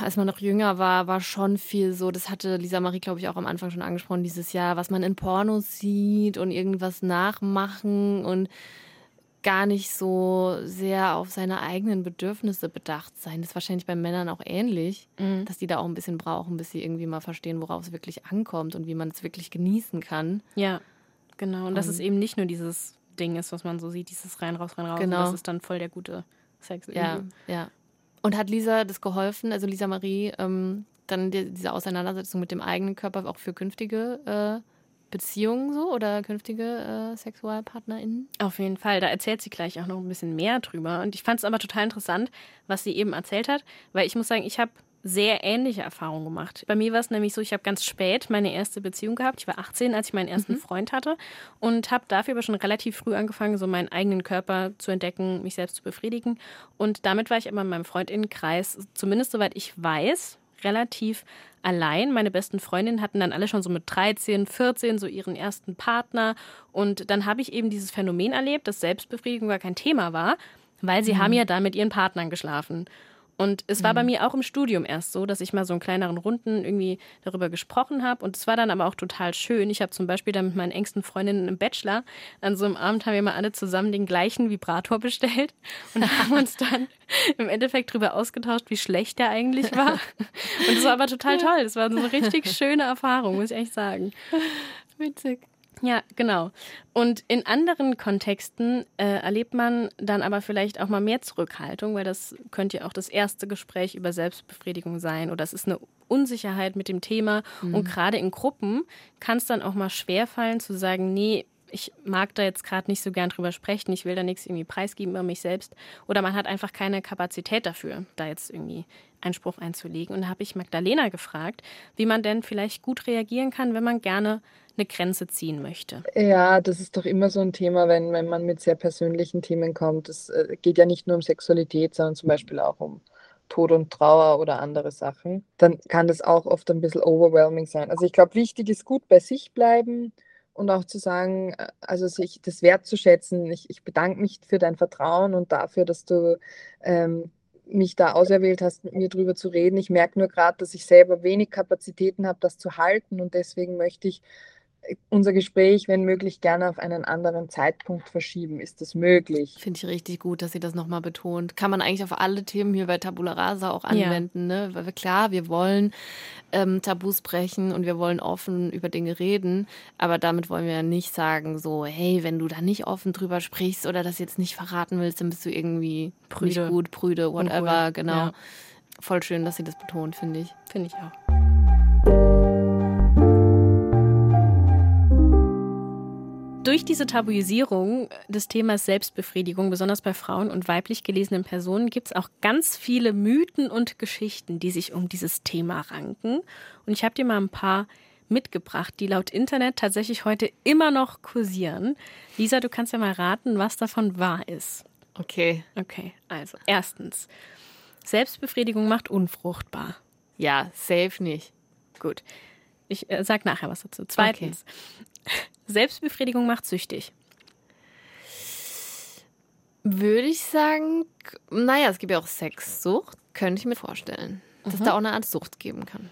als man noch jünger war, war schon viel so, das hatte Lisa Marie, glaube ich, auch am Anfang schon angesprochen, dieses Jahr, was man in Pornos sieht und irgendwas nachmachen und gar nicht so sehr auf seine eigenen Bedürfnisse bedacht sein. Das ist wahrscheinlich bei Männern auch ähnlich, Mhm. dass die da auch ein bisschen brauchen, bis sie irgendwie mal verstehen, worauf es wirklich ankommt und wie man es wirklich genießen kann. Ja, genau. Und dass Und- es eben nicht nur dieses Ding ist, was man so sieht, dieses rein, raus, rein, raus. Genau. Und das ist dann voll der gute Sex. Ja, irgendwie. ja. Und hat Lisa das geholfen, also Lisa Marie, ähm, dann die, diese Auseinandersetzung mit dem eigenen Körper auch für künftige äh, Beziehungen so oder künftige äh, SexualpartnerInnen? Auf jeden Fall. Da erzählt sie gleich auch noch ein bisschen mehr drüber. Und ich fand es aber total interessant, was sie eben erzählt hat, weil ich muss sagen, ich habe sehr ähnliche Erfahrungen gemacht. Bei mir war es nämlich so, ich habe ganz spät meine erste Beziehung gehabt. Ich war 18, als ich meinen ersten Freund hatte und habe dafür aber schon relativ früh angefangen, so meinen eigenen Körper zu entdecken, mich selbst zu befriedigen. Und damit war ich aber in meinem Freundinnenkreis, zumindest soweit ich weiß, relativ allein. Meine besten Freundinnen hatten dann alle schon so mit 13, 14 so ihren ersten Partner. Und dann habe ich eben dieses Phänomen erlebt, dass Selbstbefriedigung gar kein Thema war, weil sie haben ja da mit ihren Partnern geschlafen. Und es war bei mir auch im Studium erst so, dass ich mal so in kleineren Runden irgendwie darüber gesprochen habe. Und es war dann aber auch total schön. Ich habe zum Beispiel dann mit meinen engsten Freundinnen im Bachelor an so einem Abend haben wir mal alle zusammen den gleichen Vibrator bestellt und haben uns dann im Endeffekt darüber ausgetauscht, wie schlecht der eigentlich war. Und es war aber total toll. Das war so eine richtig schöne Erfahrung, muss ich echt sagen. Witzig. Ja, genau. Und in anderen Kontexten äh, erlebt man dann aber vielleicht auch mal mehr Zurückhaltung, weil das könnte ja auch das erste Gespräch über Selbstbefriedigung sein oder es ist eine Unsicherheit mit dem Thema. Und gerade in Gruppen kann es dann auch mal schwerfallen zu sagen, nee, ich mag da jetzt gerade nicht so gern drüber sprechen, ich will da nichts irgendwie preisgeben über mich selbst. Oder man hat einfach keine Kapazität dafür, da jetzt irgendwie Einspruch einzulegen. Und da habe ich Magdalena gefragt, wie man denn vielleicht gut reagieren kann, wenn man gerne eine Grenze ziehen möchte. Ja, das ist doch immer so ein Thema, wenn, wenn man mit sehr persönlichen Themen kommt. Es äh, geht ja nicht nur um Sexualität, sondern zum Beispiel auch um Tod und Trauer oder andere Sachen. Dann kann das auch oft ein bisschen overwhelming sein. Also ich glaube, wichtig ist gut bei sich bleiben und auch zu sagen, äh, also sich das wertzuschätzen. Ich, ich bedanke mich für dein Vertrauen und dafür, dass du ähm, mich da auserwählt hast, mit mir drüber zu reden. Ich merke nur gerade, dass ich selber wenig Kapazitäten habe, das zu halten und deswegen möchte ich unser Gespräch, wenn möglich, gerne auf einen anderen Zeitpunkt verschieben. Ist das möglich? Finde ich richtig gut, dass sie das nochmal betont. Kann man eigentlich auf alle Themen hier bei Tabula Rasa auch anwenden. Ne? Weil wir, klar, wir wollen ähm, Tabus brechen und wir wollen offen über Dinge reden, aber damit wollen wir ja nicht sagen, so, hey, wenn du da nicht offen drüber sprichst oder das jetzt nicht verraten willst, dann bist du irgendwie Prüde. nicht gut, prüde, whatever, Uncool. genau. Ja. Voll schön, dass sie das betont, finde ich. Finde ich auch. Durch diese Tabuisierung des Themas Selbstbefriedigung, besonders bei Frauen und weiblich gelesenen Personen, gibt es auch ganz viele Mythen und Geschichten, die sich um dieses Thema ranken. Und ich habe dir mal ein paar mitgebracht, die laut Internet tatsächlich heute immer noch kursieren. Lisa, du kannst ja mal raten, was davon wahr ist. Okay. Okay, also erstens, Selbstbefriedigung macht unfruchtbar. Ja, safe nicht. Gut. Ich äh, sag nachher was dazu. Zweitens, Selbstbefriedigung macht süchtig. Würde ich sagen, naja, es gibt ja auch Sexsucht. Könnte ich mir vorstellen, dass da auch eine Art Sucht geben kann.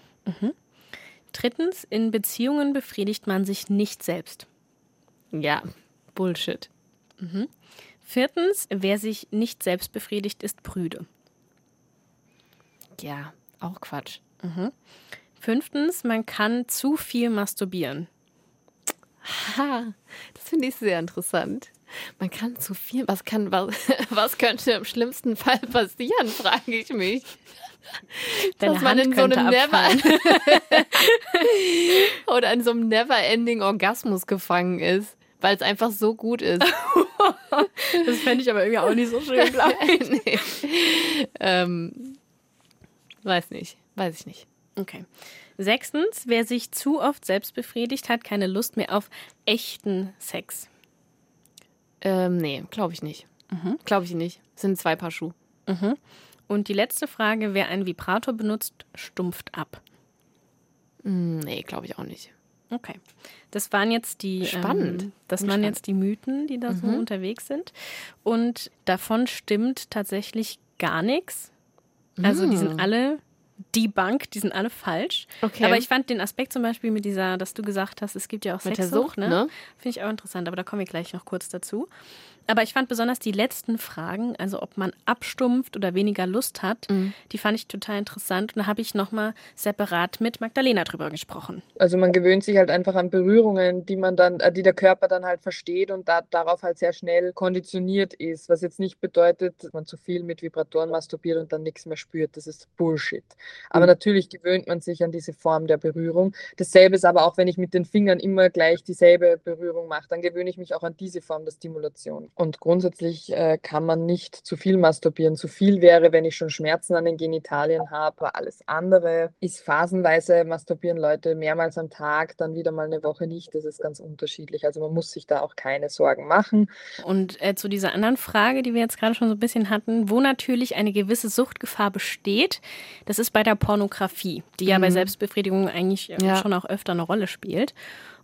Drittens, in Beziehungen befriedigt man sich nicht selbst. Ja, Bullshit. Viertens, wer sich nicht selbst befriedigt, ist prüde. Ja, auch Quatsch. Fünftens, man kann zu viel masturbieren. Ha, das finde ich sehr interessant. Man kann zu viel. Was kann, was, was könnte im schlimmsten Fall passieren, frage ich mich. Deine dass man Hand in so einem Never oder in so einem Never-Ending Orgasmus gefangen ist, weil es einfach so gut ist. Das fände ich aber irgendwie auch nicht so schön, glaube ich. nee. ähm, weiß nicht, weiß ich nicht. Okay. Sechstens, wer sich zu oft selbst befriedigt, hat keine Lust mehr auf echten Sex. Ähm, nee, glaube ich nicht. Glaube ich nicht. Es sind zwei Paar Schuhe. Und die letzte Frage, wer einen Vibrator benutzt, stumpft ab. Hm, Nee, glaube ich auch nicht. Okay. Das waren jetzt die Spannend. Ähm, das waren gespannt. jetzt die Mythen, die da so unterwegs sind. Und davon stimmt tatsächlich gar nichts. Also die sind alle debunked, die sind alle falsch. Okay. Aber ich fand den Aspekt zum Beispiel mit dieser, dass du gesagt hast, es gibt ja auch Sexsucht, Sucht, ne? ne? Finde ich auch interessant, aber da kommen wir gleich noch kurz dazu. Aber ich fand besonders die letzten Fragen, also ob man abstumpft oder weniger Lust hat, die fand ich total interessant. Und da habe ich nochmal separat mit Magdalena drüber gesprochen. Also man gewöhnt sich halt einfach an Berührungen, die man dann, äh, die der Körper dann halt versteht und da, darauf halt sehr schnell konditioniert ist. Was jetzt nicht bedeutet, dass man zu viel mit Vibratoren masturbiert und dann nichts mehr spürt. Das ist Bullshit. Aber natürlich gewöhnt man sich an diese Form der Berührung. Dasselbe ist aber auch, wenn ich mit den Fingern immer gleich dieselbe Berührung mache, dann gewöhne ich mich auch an diese Form der Stimulation. Und grundsätzlich äh, kann man nicht zu viel masturbieren. Zu viel wäre, wenn ich schon Schmerzen an den Genitalien habe. Alles andere ist phasenweise masturbieren Leute mehrmals am Tag, dann wieder mal eine Woche nicht. Das ist ganz unterschiedlich. Also man muss sich da auch keine Sorgen machen. Und äh, zu dieser anderen Frage, die wir jetzt gerade schon so ein bisschen hatten, wo natürlich eine gewisse Suchtgefahr besteht, das ist bei der Pornografie, die ja bei Selbstbefriedigung eigentlich äh, Ja. schon auch öfter eine Rolle spielt.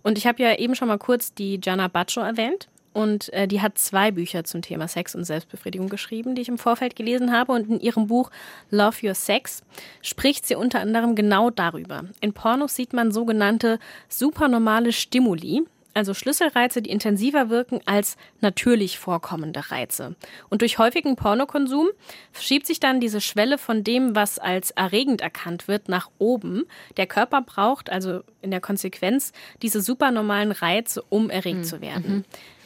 Und ich habe ja eben schon mal kurz die Gianna Baccio erwähnt. Und äh, die hat zwei Bücher zum Thema Sex und Selbstbefriedigung geschrieben, die ich im Vorfeld gelesen habe. Und in ihrem Buch Love Your Sex spricht sie unter anderem genau darüber. In Pornos sieht man sogenannte supernormale Stimuli, also Schlüsselreize, die intensiver wirken als natürlich vorkommende Reize. Und durch häufigen Pornokonsum verschiebt sich dann diese Schwelle von dem, was als erregend erkannt wird, nach oben. Der Körper braucht also in der Konsequenz diese supernormalen Reize, um erregt zu werden.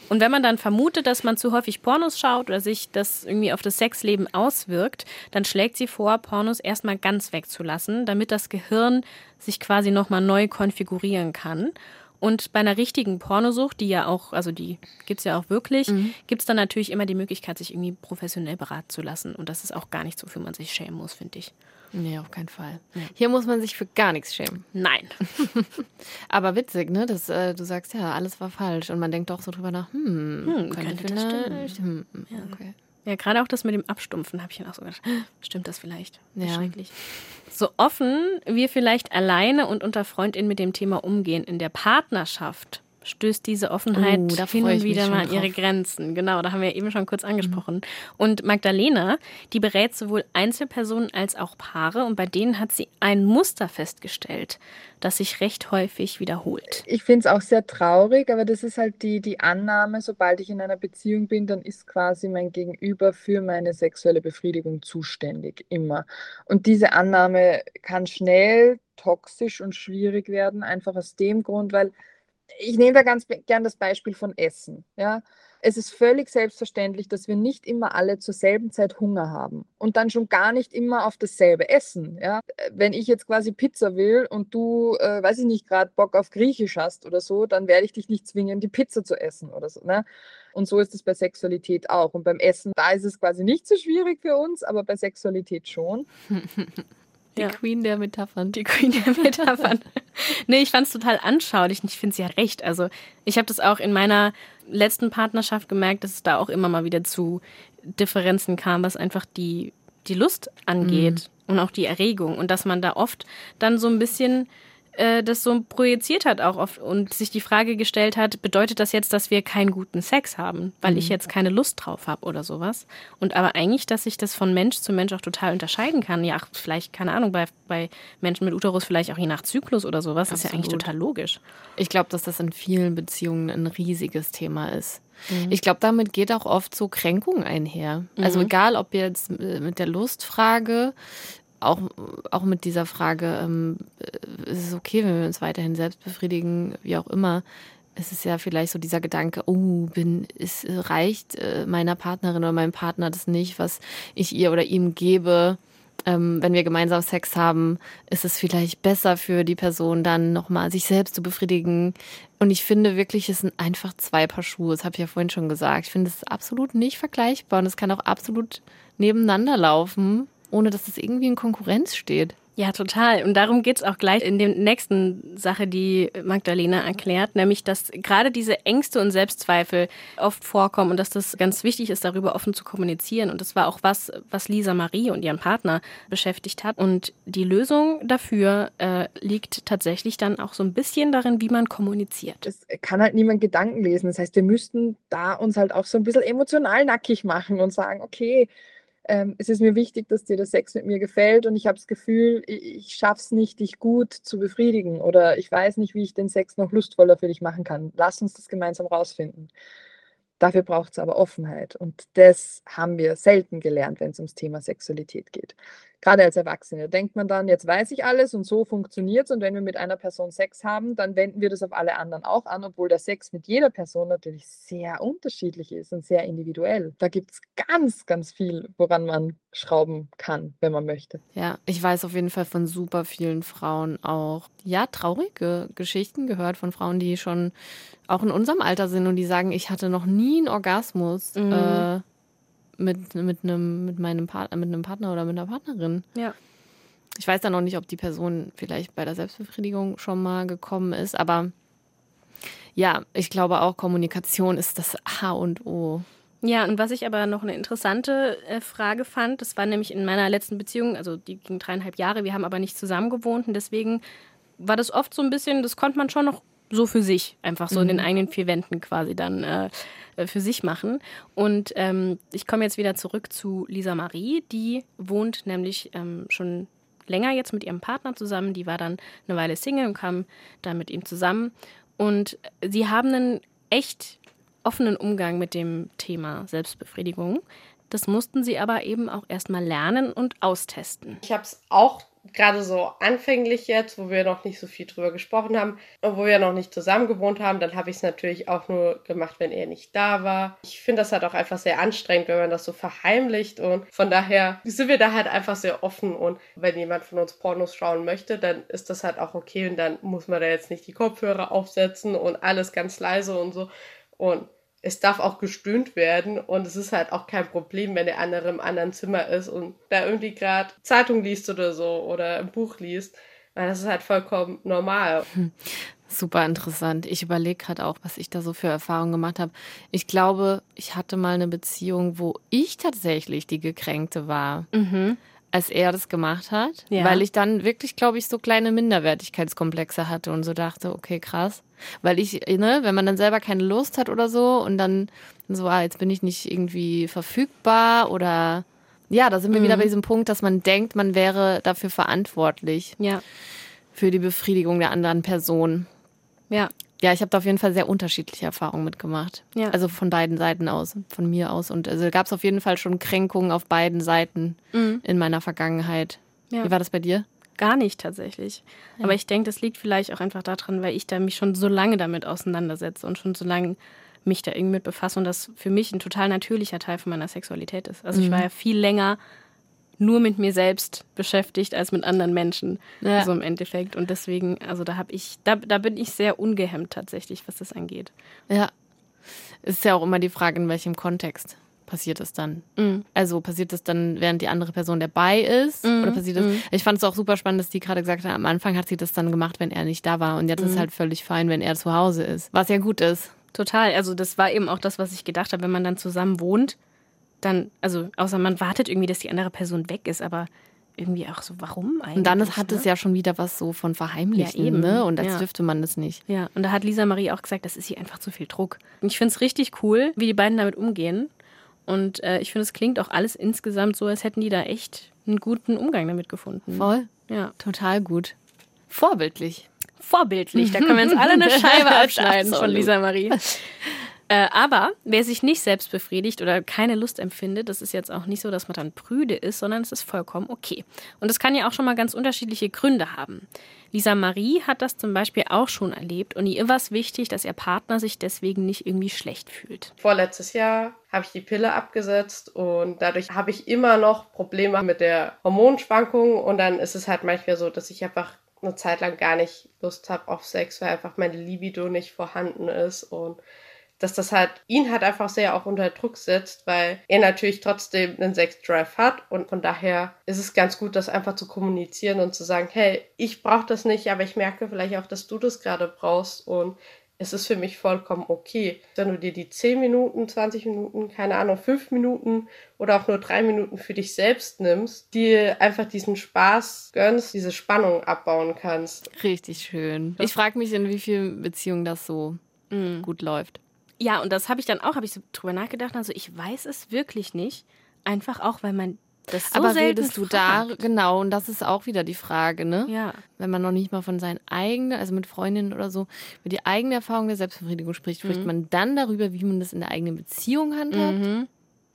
Und wenn man dann vermutet, dass man zu häufig Pornos schaut oder sich das irgendwie auf das Sexleben auswirkt, dann schlägt sie vor, Pornos erstmal ganz wegzulassen, damit das Gehirn sich quasi nochmal neu konfigurieren kann. Und bei einer richtigen Pornosucht, die ja auch, also die gibt's ja auch wirklich, gibt's dann natürlich immer die Möglichkeit, sich irgendwie professionell beraten zu lassen. Und das ist auch gar nicht so, für man sich schämen muss, finde ich. Nee, auf keinen Fall. Hier muss man sich für gar nichts schämen. Nein. Aber witzig, ne? Dass äh, du sagst, ja, alles war falsch. Und man denkt doch so drüber nach, hm, Hm, könnte, könnte das vielleicht. Hm, okay. Ja, gerade auch das mit dem Abstumpfen habe ich dann auch so gedacht, stimmt das vielleicht? Ja. Schrecklich. So offen wir vielleicht alleine und unter FreundInnen mit dem Thema umgehen, in der Partnerschaft stößt diese Offenheit Oh, da hin und wieder mal an ihre. Grenzen. Genau, da haben wir eben schon kurz angesprochen. Und Magdalena, die berät sowohl Einzelpersonen als auch Paare und bei denen hat sie ein Muster festgestellt, das sich recht häufig wiederholt. Ich finde es auch sehr traurig, aber das ist halt die, die Annahme, sobald ich in einer Beziehung bin, dann ist quasi mein Gegenüber für meine sexuelle Befriedigung zuständig, immer. Und diese Annahme kann schnell toxisch und schwierig werden, einfach aus dem Grund, weil ich nehme da ganz gern das Beispiel von Essen. Ja? Es ist völlig selbstverständlich, dass wir nicht immer alle zur selben Zeit Hunger haben und dann schon gar nicht immer auf dasselbe essen. Ja? Wenn ich jetzt quasi Pizza will und du, äh, weiß ich nicht, gerade Bock auf Griechisch hast oder so, dann werde ich dich nicht zwingen, die Pizza zu essen oder so. Ne? Und so ist es bei Sexualität auch. Und beim Essen, da ist es quasi nicht so schwierig für uns, aber bei Sexualität schon. Die Ja. Queen der Metaphern. Die Queen der Metaphern. nee, ich fand es total anschaulich und ich finde sie ja recht. Also ich habe das auch in meiner letzten Partnerschaft gemerkt, dass es da auch immer mal wieder zu Differenzen kam, was einfach die, die Lust angeht und auch die Erregung. Und dass man da oft dann so ein bisschen äh, das so projiziert hat auch oft und sich die Frage gestellt hat, bedeutet das jetzt, dass wir keinen guten Sex haben, weil ich jetzt keine Lust drauf habe oder sowas? Und aber eigentlich, dass sich das von Mensch zu Mensch auch total unterscheiden kann. Ja, vielleicht, keine Ahnung, bei, bei Menschen mit Uterus vielleicht auch je nach Zyklus oder sowas, ist ja eigentlich Absolut. total logisch. Ich glaube, dass das in vielen Beziehungen ein riesiges Thema ist. Mhm. Ich glaube, damit geht auch oft so Kränkung einher. Also egal, ob jetzt äh, mit der Lustfrage, auch, auch mit dieser Frage, ähm, äh, ist es okay, wenn wir uns weiterhin selbst befriedigen, wie auch immer. Es ist ja vielleicht so dieser Gedanke, oh, bin, es reicht äh, meiner Partnerin oder meinem Partner das nicht, was ich ihr oder ihm gebe. ähm, wenn wir gemeinsam Sex haben, ist es vielleicht besser für die Person dann nochmal sich selbst zu befriedigen. Und ich finde wirklich, es sind einfach zwei Paar Schuhe. Das habe ich ja vorhin schon gesagt. Ich finde es absolut nicht vergleichbar und es kann auch absolut nebeneinander laufen, ohne dass es irgendwie in Konkurrenz steht. Ja, total. Und darum geht's auch gleich in der nächsten Sache, die Magdalena erklärt, nämlich, dass gerade diese Ängste und Selbstzweifel oft vorkommen und dass das ganz wichtig ist, darüber offen zu kommunizieren. Und das war auch was, was Lisa Marie und ihren Partner beschäftigt hat. Und die Lösung dafür äh, liegt tatsächlich dann auch so ein bisschen darin, wie man kommuniziert. Es kann halt niemand Gedanken lesen. Das heißt, wir müssten da uns halt auch so ein bisschen emotional nackig machen und sagen, okay, ähm, es ist mir wichtig, dass dir der Sex mit mir gefällt und ich habe das Gefühl, ich, schaffe es nicht, dich gut zu befriedigen oder ich weiß nicht, wie ich den Sex noch lustvoller für dich machen kann. Lass uns das gemeinsam rausfinden. Dafür braucht es aber Offenheit und das haben wir selten gelernt, wenn es ums Thema Sexualität geht gerade als Erwachsene, denkt man dann, jetzt weiß ich alles und so funktioniert es. Und wenn wir mit einer Person Sex haben, dann wenden wir das auf alle anderen auch an, obwohl der Sex mit jeder Person natürlich sehr unterschiedlich ist und sehr individuell. Da gibt es ganz, ganz viel, woran man schrauben kann, wenn man möchte. Ja, ich weiß auf jeden Fall von super vielen Frauen auch, ja, traurige Geschichten gehört von Frauen, die schon auch in unserem Alter sind und die sagen, ich hatte noch nie einen Orgasmus. Mhm. Äh, mit, mit, einem, mit, meinem Part mit einem Partner oder mit einer Partnerin. Ja. Ich weiß dann noch nicht, ob die Person vielleicht bei der Selbstbefriedigung schon mal gekommen ist, aber ja, ich glaube auch, Kommunikation ist das A und O. Ja, und was ich aber noch eine interessante äh, Frage fand, das war nämlich in meiner letzten Beziehung, also die ging dreieinhalb Jahre, wir haben aber nicht zusammen gewohnt und deswegen war das oft so ein bisschen, das konnte man schon noch so für sich, einfach so mhm. in den mhm. eigenen vier Wänden quasi dann äh, äh, für sich machen. Und ähm, ich komme jetzt wieder zurück zu Lisa Marie, die wohnt nämlich ähm, schon länger jetzt mit ihrem Partner zusammen. Die war dann eine Weile Single und kam dann mit ihm zusammen. Und sie haben einen echt offenen Umgang mit dem Thema Selbstbefriedigung. Das mussten sie aber eben auch erstmal lernen und austesten. Ich habe es auch gerade so anfänglich jetzt, wo wir noch nicht so viel drüber gesprochen haben und wo wir noch nicht zusammen gewohnt haben, dann habe ich es natürlich auch nur gemacht, wenn er nicht da war. Ich finde das halt auch einfach sehr anstrengend, wenn man das so verheimlicht und von daher sind wir da halt einfach sehr offen und wenn jemand von uns Pornos schauen möchte, dann ist das halt auch okay und dann muss man da jetzt nicht die Kopfhörer aufsetzen und alles ganz leise und so und es darf auch gestöhnt werden und es ist halt auch kein Problem, wenn der andere im anderen Zimmer ist und da irgendwie gerade Zeitung liest oder so oder ein Buch liest. Weil das ist halt vollkommen normal. Hm. Super interessant. Ich überlege gerade auch, was ich da so für Erfahrungen gemacht habe. Ich glaube, ich hatte mal eine Beziehung, wo ich tatsächlich die Gekränkte war. Mhm als er das gemacht hat, ja. weil ich dann wirklich, glaube ich, so kleine Minderwertigkeitskomplexe hatte und so dachte, okay, krass. Weil ich, ne, wenn man dann selber keine Lust hat oder so und dann so, ah, jetzt bin ich nicht irgendwie verfügbar oder ja, da sind wir mhm. wieder bei diesem Punkt, dass man denkt, man wäre dafür verantwortlich. Ja. Für die Befriedigung der anderen Person. Ja. Ja, ich habe da auf jeden Fall sehr unterschiedliche Erfahrungen mitgemacht. Ja. Also von beiden Seiten aus, von mir aus. Und also gab es auf jeden Fall schon Kränkungen auf beiden Seiten mhm. in meiner Vergangenheit. Ja. Wie war das bei dir? Gar nicht tatsächlich. Ja. Aber ich denke, das liegt vielleicht auch einfach daran, weil ich da mich schon so lange damit auseinandersetze und schon so lange mich da irgendwie mit befasse und das für mich ein total natürlicher Teil von meiner Sexualität ist. Also mhm. ich war ja viel länger nur mit mir selbst beschäftigt als mit anderen Menschen. Ja. So im Endeffekt. Und deswegen, also da habe ich, da, da bin ich sehr ungehemmt tatsächlich, was das angeht. Ja. Ist ja auch immer die Frage, in welchem Kontext passiert es dann? Mhm. Also passiert es dann, während die andere Person dabei ist? Mhm. Oder passiert es? Mhm. Ich fand es auch super spannend, dass die gerade gesagt hat, am Anfang hat sie das dann gemacht, wenn er nicht da war. Und jetzt ist es mhm. halt völlig fein, wenn er zu Hause ist. Was ja gut ist. Total. Also das war eben auch das, was ich gedacht habe, wenn man dann zusammen wohnt dann, also außer man wartet irgendwie, dass die andere Person weg ist, aber irgendwie auch so, warum eigentlich? Und dann hat ne? es ja schon wieder was so von Verheimlichen, ja, eben. ne? Und als ja. dürfte man das nicht. Ja, und da hat Lisa Marie auch gesagt, das ist hier einfach zu viel Druck. Und ich finde es richtig cool, wie die beiden damit umgehen. Und äh, ich finde, es klingt auch alles insgesamt so, als hätten die da echt einen guten Umgang damit gefunden. Voll. Ja. Total gut. Vorbildlich. Vorbildlich. Da können wir uns alle eine Scheibe abschneiden von Lisa Marie. Äh, aber wer sich nicht selbst befriedigt oder keine Lust empfindet, das ist jetzt auch nicht so, dass man dann prüde ist, sondern es ist vollkommen okay. Und es kann ja auch schon mal ganz unterschiedliche Gründe haben. Lisa Marie hat das zum Beispiel auch schon erlebt und ihr war es wichtig, dass ihr Partner sich deswegen nicht irgendwie schlecht fühlt. Vorletztes Jahr habe ich die Pille abgesetzt und dadurch habe ich immer noch Probleme mit der Hormonschwankung und dann ist es halt manchmal so, dass ich einfach eine Zeit lang gar nicht Lust habe auf Sex, weil einfach meine Libido nicht vorhanden ist und dass das halt ihn halt einfach sehr auch unter Druck setzt, weil er natürlich trotzdem einen Sex-Drive hat und von daher ist es ganz gut, das einfach zu kommunizieren und zu sagen, hey, ich brauche das nicht, aber ich merke vielleicht auch, dass du das gerade brauchst und es ist für mich vollkommen okay. Wenn du dir die 10 Minuten, 20 Minuten, keine Ahnung, 5 Minuten oder auch nur 3 Minuten für dich selbst nimmst, dir einfach diesen Spaß gönnst, diese Spannung abbauen kannst. Richtig schön. Ich frage mich, in wie vielen Beziehungen das so mm. gut läuft. Ja, und das habe ich dann auch, habe ich so drüber nachgedacht. Also ich weiß es wirklich nicht. Einfach auch, weil man das so Aber redest du fragt. da, genau, und das ist auch wieder die Frage, ne? Ja. Wenn man noch nicht mal von seinen eigenen, also mit Freundinnen oder so, über die eigene Erfahrung der Selbstbefriedigung spricht, spricht man dann darüber, wie man das in der eigenen Beziehung handhabt? Mhm.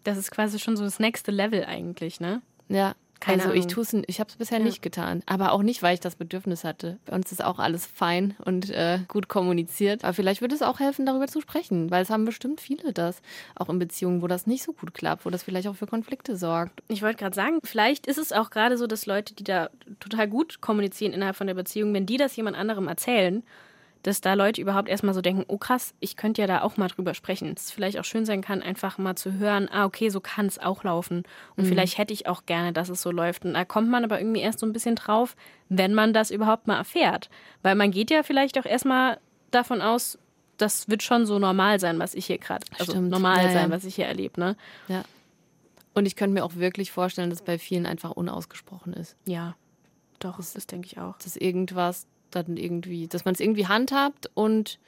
Das ist quasi schon so das nächste Level eigentlich, ne? Ja. Keine also ich tue es, ich habe es bisher Ja. nicht getan, aber auch nicht, weil ich das Bedürfnis hatte. Bei uns ist auch alles fein und äh, gut kommuniziert. Aber vielleicht würde es auch helfen, darüber zu sprechen, weil es haben bestimmt viele das, auch in Beziehungen, wo das nicht so gut klappt, wo das vielleicht auch für Konflikte sorgt. Ich wollte gerade sagen, vielleicht ist es auch gerade so, dass Leute, die da total gut kommunizieren innerhalb von der Beziehung, wenn die das jemand anderem erzählen, dass da Leute überhaupt erstmal so denken, oh krass, ich könnte ja da auch mal drüber sprechen. Dass es vielleicht auch schön sein kann, einfach mal zu hören, ah, okay, so kann es auch laufen. Und vielleicht hätte ich auch gerne, dass es so läuft. Und da kommt man aber irgendwie erst so ein bisschen drauf, wenn man das überhaupt mal erfährt. Weil man geht ja vielleicht auch erstmal davon aus, das wird schon so normal sein, was ich hier gerade, also Stimmt. normal Ja, ja. sein, was ich hier erlebe, ne? Ja. Und ich könnte mir auch wirklich vorstellen, dass es bei vielen einfach unausgesprochen ist. Ja, doch, das denke ich auch. Dass irgendwas dann irgendwie, dass man es irgendwie handhabt und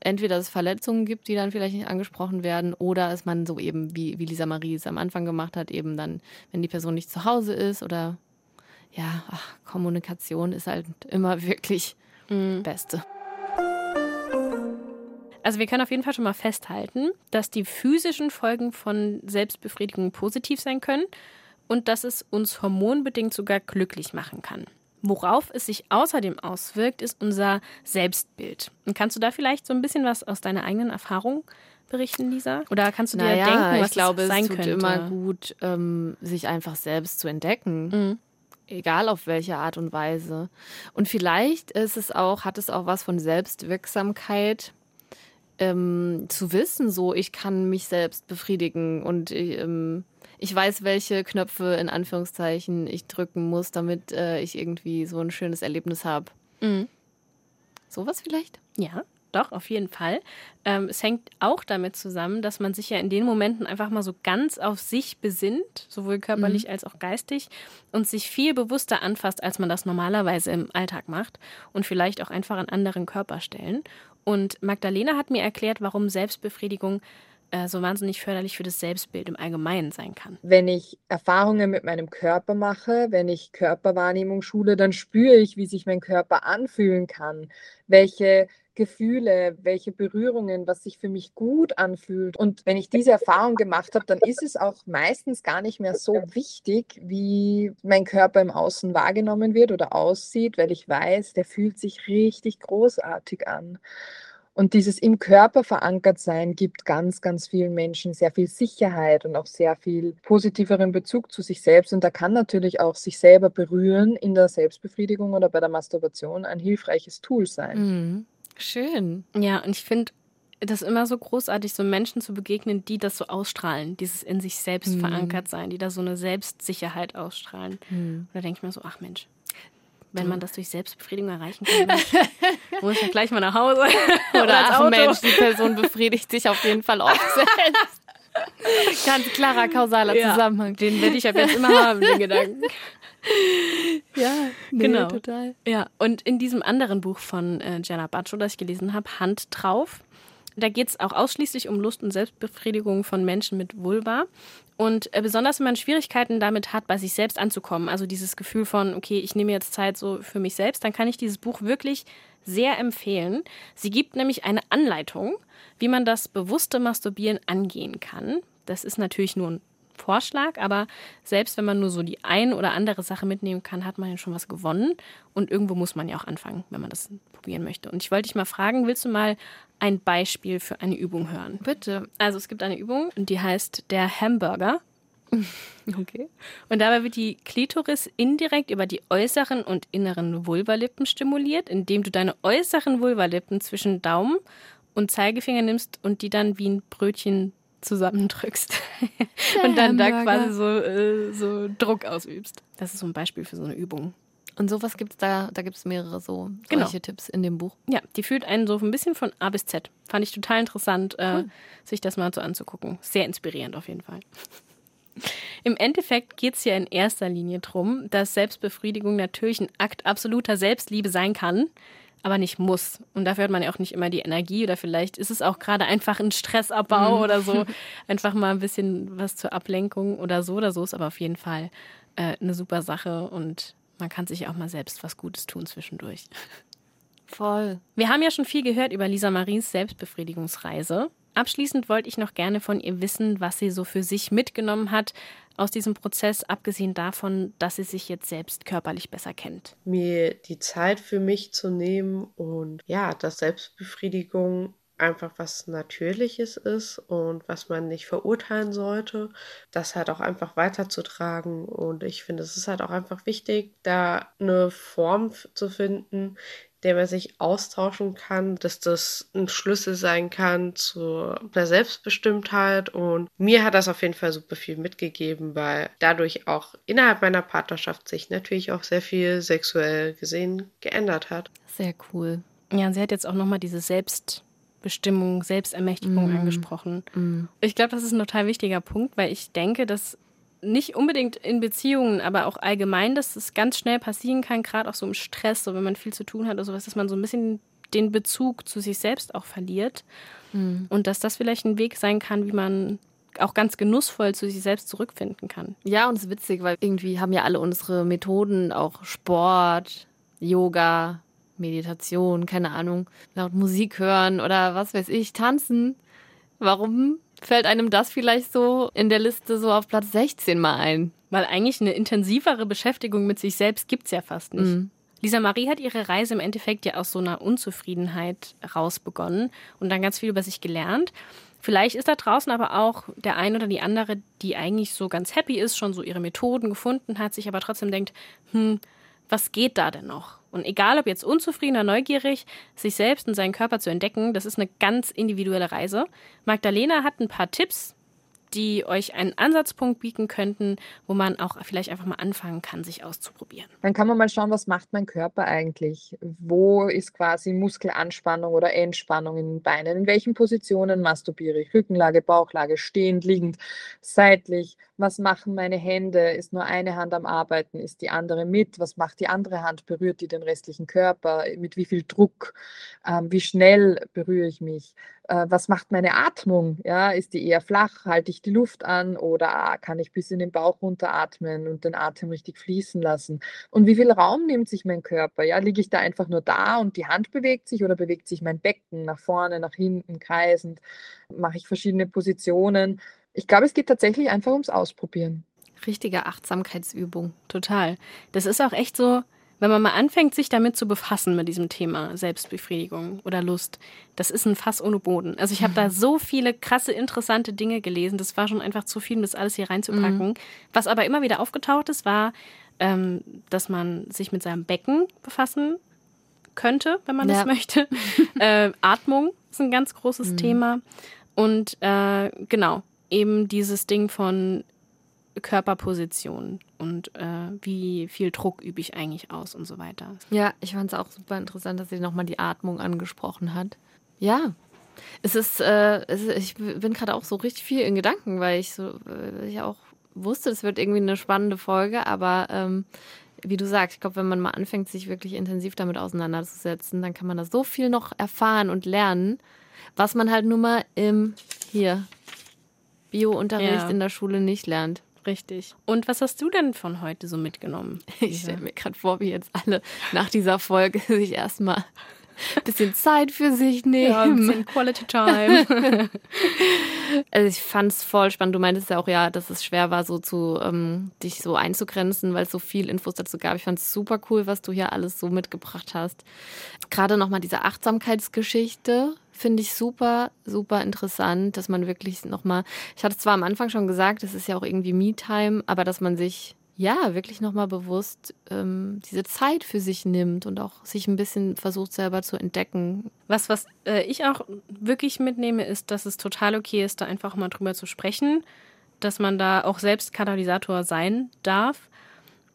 entweder es Verletzungen gibt, die dann vielleicht nicht angesprochen werden, oder es man so eben, wie, wie Lisa Marie es am Anfang gemacht hat, eben dann, wenn die Person nicht zu Hause ist oder ja, ach, Kommunikation ist halt immer wirklich Beste. Also wir können auf jeden Fall schon mal festhalten, dass die physischen Folgen von Selbstbefriedigung positiv sein können und dass es uns hormonbedingt sogar glücklich machen kann. Worauf es sich außerdem auswirkt, ist unser Selbstbild. Und kannst du da vielleicht so ein bisschen was aus deiner eigenen Erfahrung berichten, Lisa? Oder kannst du dir Naja, denken, was ich glaube, es sein es tut könnte? immer gut, ähm, sich einfach selbst zu entdecken. Mhm. Egal auf welche Art und Weise. Und vielleicht ist es auch, hat es auch was von Selbstwirksamkeit, ähm, zu wissen, so ich kann mich selbst befriedigen und ähm, ich weiß, welche Knöpfe in Anführungszeichen ich drücken muss, damit äh, ich irgendwie so ein schönes Erlebnis habe. Mhm. Sowas vielleicht? Ja, doch, auf jeden Fall. Ähm, es hängt auch damit zusammen, dass man sich ja in den Momenten einfach mal so ganz auf sich besinnt, sowohl körperlich als auch geistig, und sich viel bewusster anfasst, als man das normalerweise im Alltag macht und vielleicht auch einfach an anderen Körperstellen. Und Magdalena hat mir erklärt, warum Selbstbefriedigung äh, so wahnsinnig förderlich für das Selbstbild im Allgemeinen sein kann. Wenn ich Erfahrungen mit meinem Körper mache, wenn ich Körperwahrnehmung schule, dann spüre ich, wie sich mein Körper anfühlen kann, welche Gefühle, welche Berührungen, was sich für mich gut anfühlt. Und wenn ich diese Erfahrung gemacht habe, dann ist es auch meistens gar nicht mehr so wichtig, wie mein Körper im Außen wahrgenommen wird oder aussieht, weil ich weiß, der fühlt sich richtig großartig an. Und dieses im Körper verankert sein gibt ganz, ganz vielen Menschen sehr viel Sicherheit und auch sehr viel positiveren Bezug zu sich selbst. Und da kann natürlich auch sich selber berühren in der Selbstbefriedigung oder bei der Masturbation ein hilfreiches Tool sein. Mhm. Schön. Ja, und ich finde das immer so großartig, so Menschen zu begegnen, die das so ausstrahlen, dieses in sich selbst Mhm. verankert sein, die da so eine Selbstsicherheit ausstrahlen. Und da denke ich mir so, ach Mensch, wenn man das durch Selbstbefriedigung erreichen kann, muss ich gleich mal nach Hause. Oder ach Auto. Mensch, die Person befriedigt sich auf jeden Fall oft selbst. Ganz klarer kausaler Ja. Zusammenhang. Den werde ich ab jetzt immer haben, den Gedanken. Ja, Genau. total. Ja, und in diesem anderen Buch von äh, Jenna Baccio, das ich gelesen habe, Hand drauf, Da geht es auch ausschließlich um Lust und Selbstbefriedigung von Menschen mit Vulva. Und äh, besonders wenn man Schwierigkeiten damit hat, bei sich selbst anzukommen, also dieses Gefühl von, okay, ich nehme jetzt Zeit so für mich selbst, dann kann ich dieses Buch wirklich sehr empfehlen. Sie gibt nämlich eine Anleitung, wie man das bewusste Masturbieren angehen kann. Das ist natürlich nur ein Vorschlag, aber selbst wenn man nur so die ein oder andere Sache mitnehmen kann, hat man ja schon was gewonnen. Und irgendwo muss man ja auch anfangen, wenn man das probieren möchte. Und ich wollte dich mal fragen, willst du mal ein Beispiel für eine Übung hören? Bitte. Also es gibt eine Übung, die heißt der Hamburger. Okay. Und dabei wird die Klitoris indirekt über die äußeren und inneren Vulvalippen stimuliert, indem du deine äußeren Vulvalippen zwischen Daumen und Zeigefinger nimmst und die dann wie ein Brötchen zusammendrückst und dann da quasi so, äh, so Druck ausübst. Das ist so ein Beispiel für so eine Übung. Und sowas gibt es da, da gibt es mehrere so Genau. solche Tipps in dem Buch. Ja, die führt einen so ein bisschen von A bis Z. Fand ich total interessant, äh, sich das mal so anzugucken. Sehr inspirierend auf jeden Fall. Im Endeffekt geht es ja in erster Linie darum, dass Selbstbefriedigung natürlich ein Akt absoluter Selbstliebe sein kann, aber nicht muss. Und dafür hat man ja auch nicht immer die Energie oder vielleicht ist es auch gerade einfach ein Stressabbau oder so. Einfach mal ein bisschen was zur Ablenkung oder so oder so ist aber auf jeden Fall äh, eine super Sache und man kann sich auch mal selbst was Gutes tun zwischendurch. Voll. Wir haben ja schon viel gehört über Lisa Maries Selbstbefriedigungsreise. Abschließend wollte ich noch gerne von ihr wissen, was sie so für sich mitgenommen hat aus diesem Prozess, abgesehen davon, dass sie sich jetzt selbst körperlich besser kennt. mir die Zeit für mich zu nehmen und ja, dass Selbstbefriedigung einfach was Natürliches ist und was man nicht verurteilen sollte, das halt auch einfach weiterzutragen. Und ich finde, es ist halt auch einfach wichtig, da eine Form zu finden, der man sich austauschen kann, dass das ein Schlüssel sein kann zu einer Selbstbestimmtheit. Und mir hat das auf jeden Fall super viel mitgegeben, weil dadurch auch innerhalb meiner Partnerschaft sich natürlich auch sehr viel sexuell gesehen geändert hat. Sehr cool. Ja, und sie hat jetzt auch nochmal diese Selbstbestimmung, Selbstermächtigung angesprochen. Ich glaube, das ist ein total wichtiger Punkt, weil ich denke, dass nicht unbedingt in Beziehungen, aber auch allgemein, dass es ganz schnell passieren kann, gerade auch so im Stress, so wenn man viel zu tun hat oder sowas, dass man so ein bisschen den Bezug zu sich selbst auch verliert. Und dass das vielleicht ein Weg sein kann, wie man auch ganz genussvoll zu sich selbst zurückfinden kann. Ja, und es ist witzig, weil irgendwie haben ja alle unsere Methoden, auch Sport, Yoga, Meditation, keine Ahnung, laut Musik hören oder was weiß ich, tanzen. Warum fällt einem das vielleicht so in der Liste so auf Platz 16 mal ein? Weil eigentlich eine intensivere Beschäftigung mit sich selbst gibt's ja fast nicht. Mhm. Lisa Marie hat ihre Reise im Endeffekt ja aus so einer Unzufriedenheit raus begonnen und dann ganz viel über sich gelernt. Vielleicht ist da draußen aber auch der ein oder die andere, die eigentlich so ganz happy ist, schon so ihre Methoden gefunden hat, sich aber trotzdem denkt, hm, was geht da denn noch? Und egal ob jetzt unzufrieden oder neugierig, sich selbst und seinen Körper zu entdecken, das ist eine ganz individuelle Reise. Magdalena hat ein paar Tipps, die euch einen Ansatzpunkt bieten könnten, wo man auch vielleicht einfach mal anfangen kann, sich auszuprobieren. Dann kann man mal schauen, was macht mein Körper eigentlich? Wo ist quasi Muskelanspannung oder Entspannung in den Beinen? In welchen Positionen masturbiere ich? Rückenlage, Bauchlage, stehend, liegend, seitlich. Was machen meine Hände? Ist nur eine Hand am Arbeiten? Ist die andere mit? Was macht die andere Hand? Berührt die den restlichen Körper? Mit wie viel Druck? Ähm, wie schnell berühre ich mich? Äh, was macht meine Atmung? Ja, ist die eher flach? Halte ich die Luft an oder kann ich bis in den Bauch runteratmen und den Atem richtig fließen lassen? Und wie viel Raum nimmt sich mein Körper? Ja, liege ich da einfach nur da und die Hand bewegt sich oder bewegt sich mein Becken nach vorne, nach hinten, kreisend? Mache ich verschiedene Positionen? Ich glaube, es geht tatsächlich einfach ums Ausprobieren. Richtige Achtsamkeitsübung. Total. Das ist auch echt so, wenn man mal anfängt, sich damit zu befassen mit diesem Thema Selbstbefriedigung oder Lust, das ist ein Fass ohne Boden. Also ich habe da so viele krasse, interessante Dinge gelesen. Das war schon einfach zu viel, um das alles hier reinzupacken. Was aber immer wieder aufgetaucht ist, war, ähm, dass man sich mit seinem Becken befassen könnte, wenn man Ja. das möchte. äh, Atmung ist ein ganz großes Thema. Und äh, genau, eben dieses Ding von Körperposition und äh, wie viel Druck übe ich eigentlich aus und so weiter. Ja, ich fand es auch super interessant, dass sie nochmal die Atmung angesprochen hat. Ja, es ist, äh, es ist ich bin gerade auch so richtig viel in Gedanken, weil ich so, äh, ich auch wusste, es wird irgendwie eine spannende Folge, aber ähm, wie du sagst, ich glaube, wenn man mal anfängt, sich wirklich intensiv damit auseinanderzusetzen, dann kann man da so viel noch erfahren und lernen. Was man halt nur mal im hier Bio-Unterricht Ja. in der Schule nicht lernt. Richtig. Und was hast du denn von heute so mitgenommen? Ich stelle mir gerade vor, wie jetzt alle nach dieser Folge sich erstmal bisschen Zeit für sich nehmen. Ja, ein bisschen Quality Time. Also ich fand es voll spannend. Du meintest ja auch, ja, dass es schwer war, so zu ähm, dich so einzugrenzen, weil es so viel Infos dazu gab. Ich fand es super cool, was du hier alles so mitgebracht hast. Gerade nochmal diese Achtsamkeitsgeschichte finde ich super, super interessant, dass man wirklich nochmal, ich hatte es zwar am Anfang schon gesagt, es ist ja auch irgendwie Me-Time, aber dass man sich ja wirklich nochmal bewusst ähm, diese Zeit für sich nimmt und auch sich ein bisschen versucht selber zu entdecken. Was, was äh, ich auch wirklich mitnehme, ist, dass es total okay ist, da einfach mal drüber zu sprechen, dass man da auch selbst Katalysator sein darf.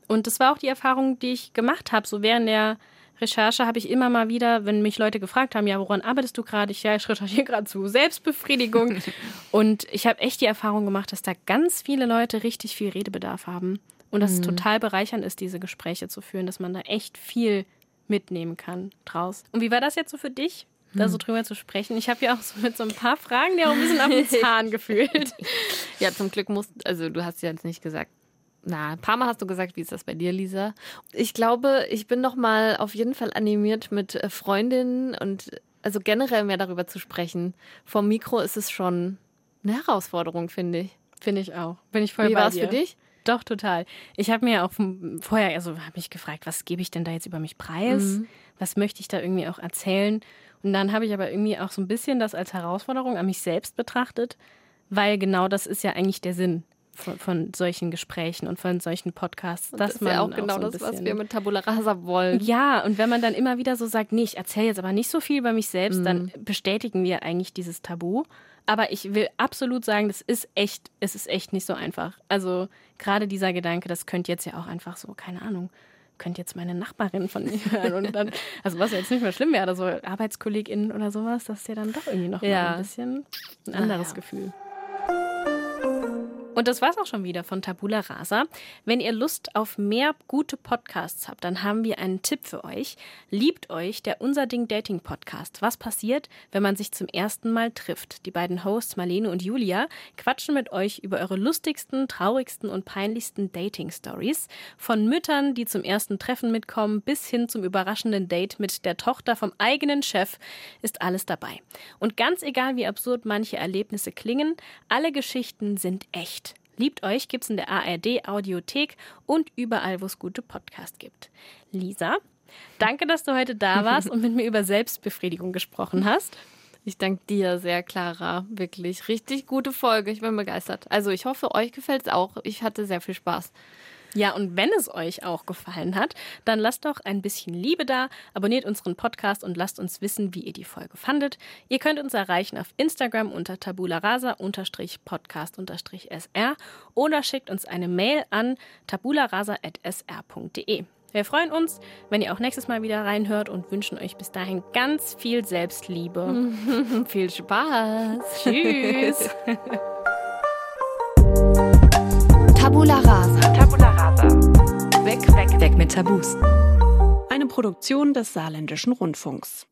Und das war auch die Erfahrung, die ich gemacht habe. So während der Recherche habe ich immer mal wieder, wenn mich Leute gefragt haben, ja, woran arbeitest du gerade? Ich, ja, ich recherchiere gerade zu Selbstbefriedigung. und ich habe echt die Erfahrung gemacht, dass da ganz viele Leute richtig viel Redebedarf haben. Und dass es total bereichernd ist, diese Gespräche zu führen, dass man da echt viel mitnehmen kann draus. Und wie war das jetzt so für dich, da so drüber zu sprechen? Ich habe ja auch so mit so ein paar Fragen dir auch ein bisschen auf den Zahn gefühlt. Ja, zum Glück musst, also du hast ja jetzt nicht gesagt, na, ein paar Mal hast du gesagt, wie ist das bei dir, Lisa? Ich glaube, ich bin noch mal auf jeden Fall animiert mit äh, Freundinnen und also generell mehr darüber zu sprechen. Vom Mikro ist es schon eine Herausforderung, finde ich. Finde ich auch. Bin ich voll Wie war es für dich? Doch, total. Ich habe mir auch vorher, also habe mich gefragt, was gebe ich denn da jetzt über mich preis? Mhm. Was möchte ich da irgendwie auch erzählen? Und dann habe ich aber irgendwie auch so ein bisschen das als Herausforderung an mich selbst betrachtet, weil genau das ist ja eigentlich der Sinn von, von solchen Gesprächen und von solchen Podcasts. Das dass ist ja auch genau so ein das, was wir mit Tabula Rasa wollen. ja, und wenn man dann immer wieder so sagt, nee, ich erzähle jetzt aber nicht so viel über mich selbst, dann Mhm. bestätigen wir eigentlich dieses Tabu. Aber ich will absolut sagen, das ist echt, es ist echt nicht so einfach. Also gerade dieser Gedanke, das könnte jetzt ja auch einfach so, keine Ahnung, könnte jetzt meine Nachbarin von mir hören. Und dann, also was ja jetzt nicht mehr schlimm wäre, oder so ArbeitskollegInnen oder sowas, das ist ja dann doch irgendwie noch Ja. ein bisschen ein anderes Naja. Gefühl. Und das war's auch schon wieder von Tabula Rasa. Wenn ihr Lust auf mehr gute Podcasts habt, dann haben wir einen Tipp für euch. Liebt euch der Unser Ding Dating Podcast. Was passiert, wenn man sich zum ersten Mal trifft? Die beiden Hosts Marlene und Julia quatschen mit euch über eure lustigsten, traurigsten und peinlichsten Dating Stories. Von Müttern, die zum ersten Treffen mitkommen, bis hin zum überraschenden Date mit der Tochter vom eigenen Chef ist alles dabei. Und ganz egal, wie absurd manche Erlebnisse klingen, alle Geschichten sind echt. Liebt euch gibt's in der ARD Audiothek und überall, wo es gute Podcasts gibt. Lisa, danke, dass du heute da warst und mit mir über Selbstbefriedigung gesprochen hast. Ich danke dir sehr, Clara. Wirklich richtig gute Folge. Ich bin begeistert. Also ich hoffe, euch gefällt es auch. Ich hatte sehr viel Spaß. Ja, und wenn es euch auch gefallen hat, dann lasst doch ein bisschen Liebe da, abonniert unseren Podcast und lasst uns wissen, wie ihr die Folge fandet. Ihr könnt uns erreichen auf Instagram unter tabularasa-podcast-sr oder schickt uns eine Mail an tabularasa.sr.de. Wir freuen uns, wenn ihr auch nächstes Mal wieder reinhört und wünschen euch bis dahin ganz viel Selbstliebe. viel Spaß. Tschüss! Tabula Rasa. Rasa. Weg, weg, weg mit Tabus. Eine Produktion des Saarländischen Rundfunks.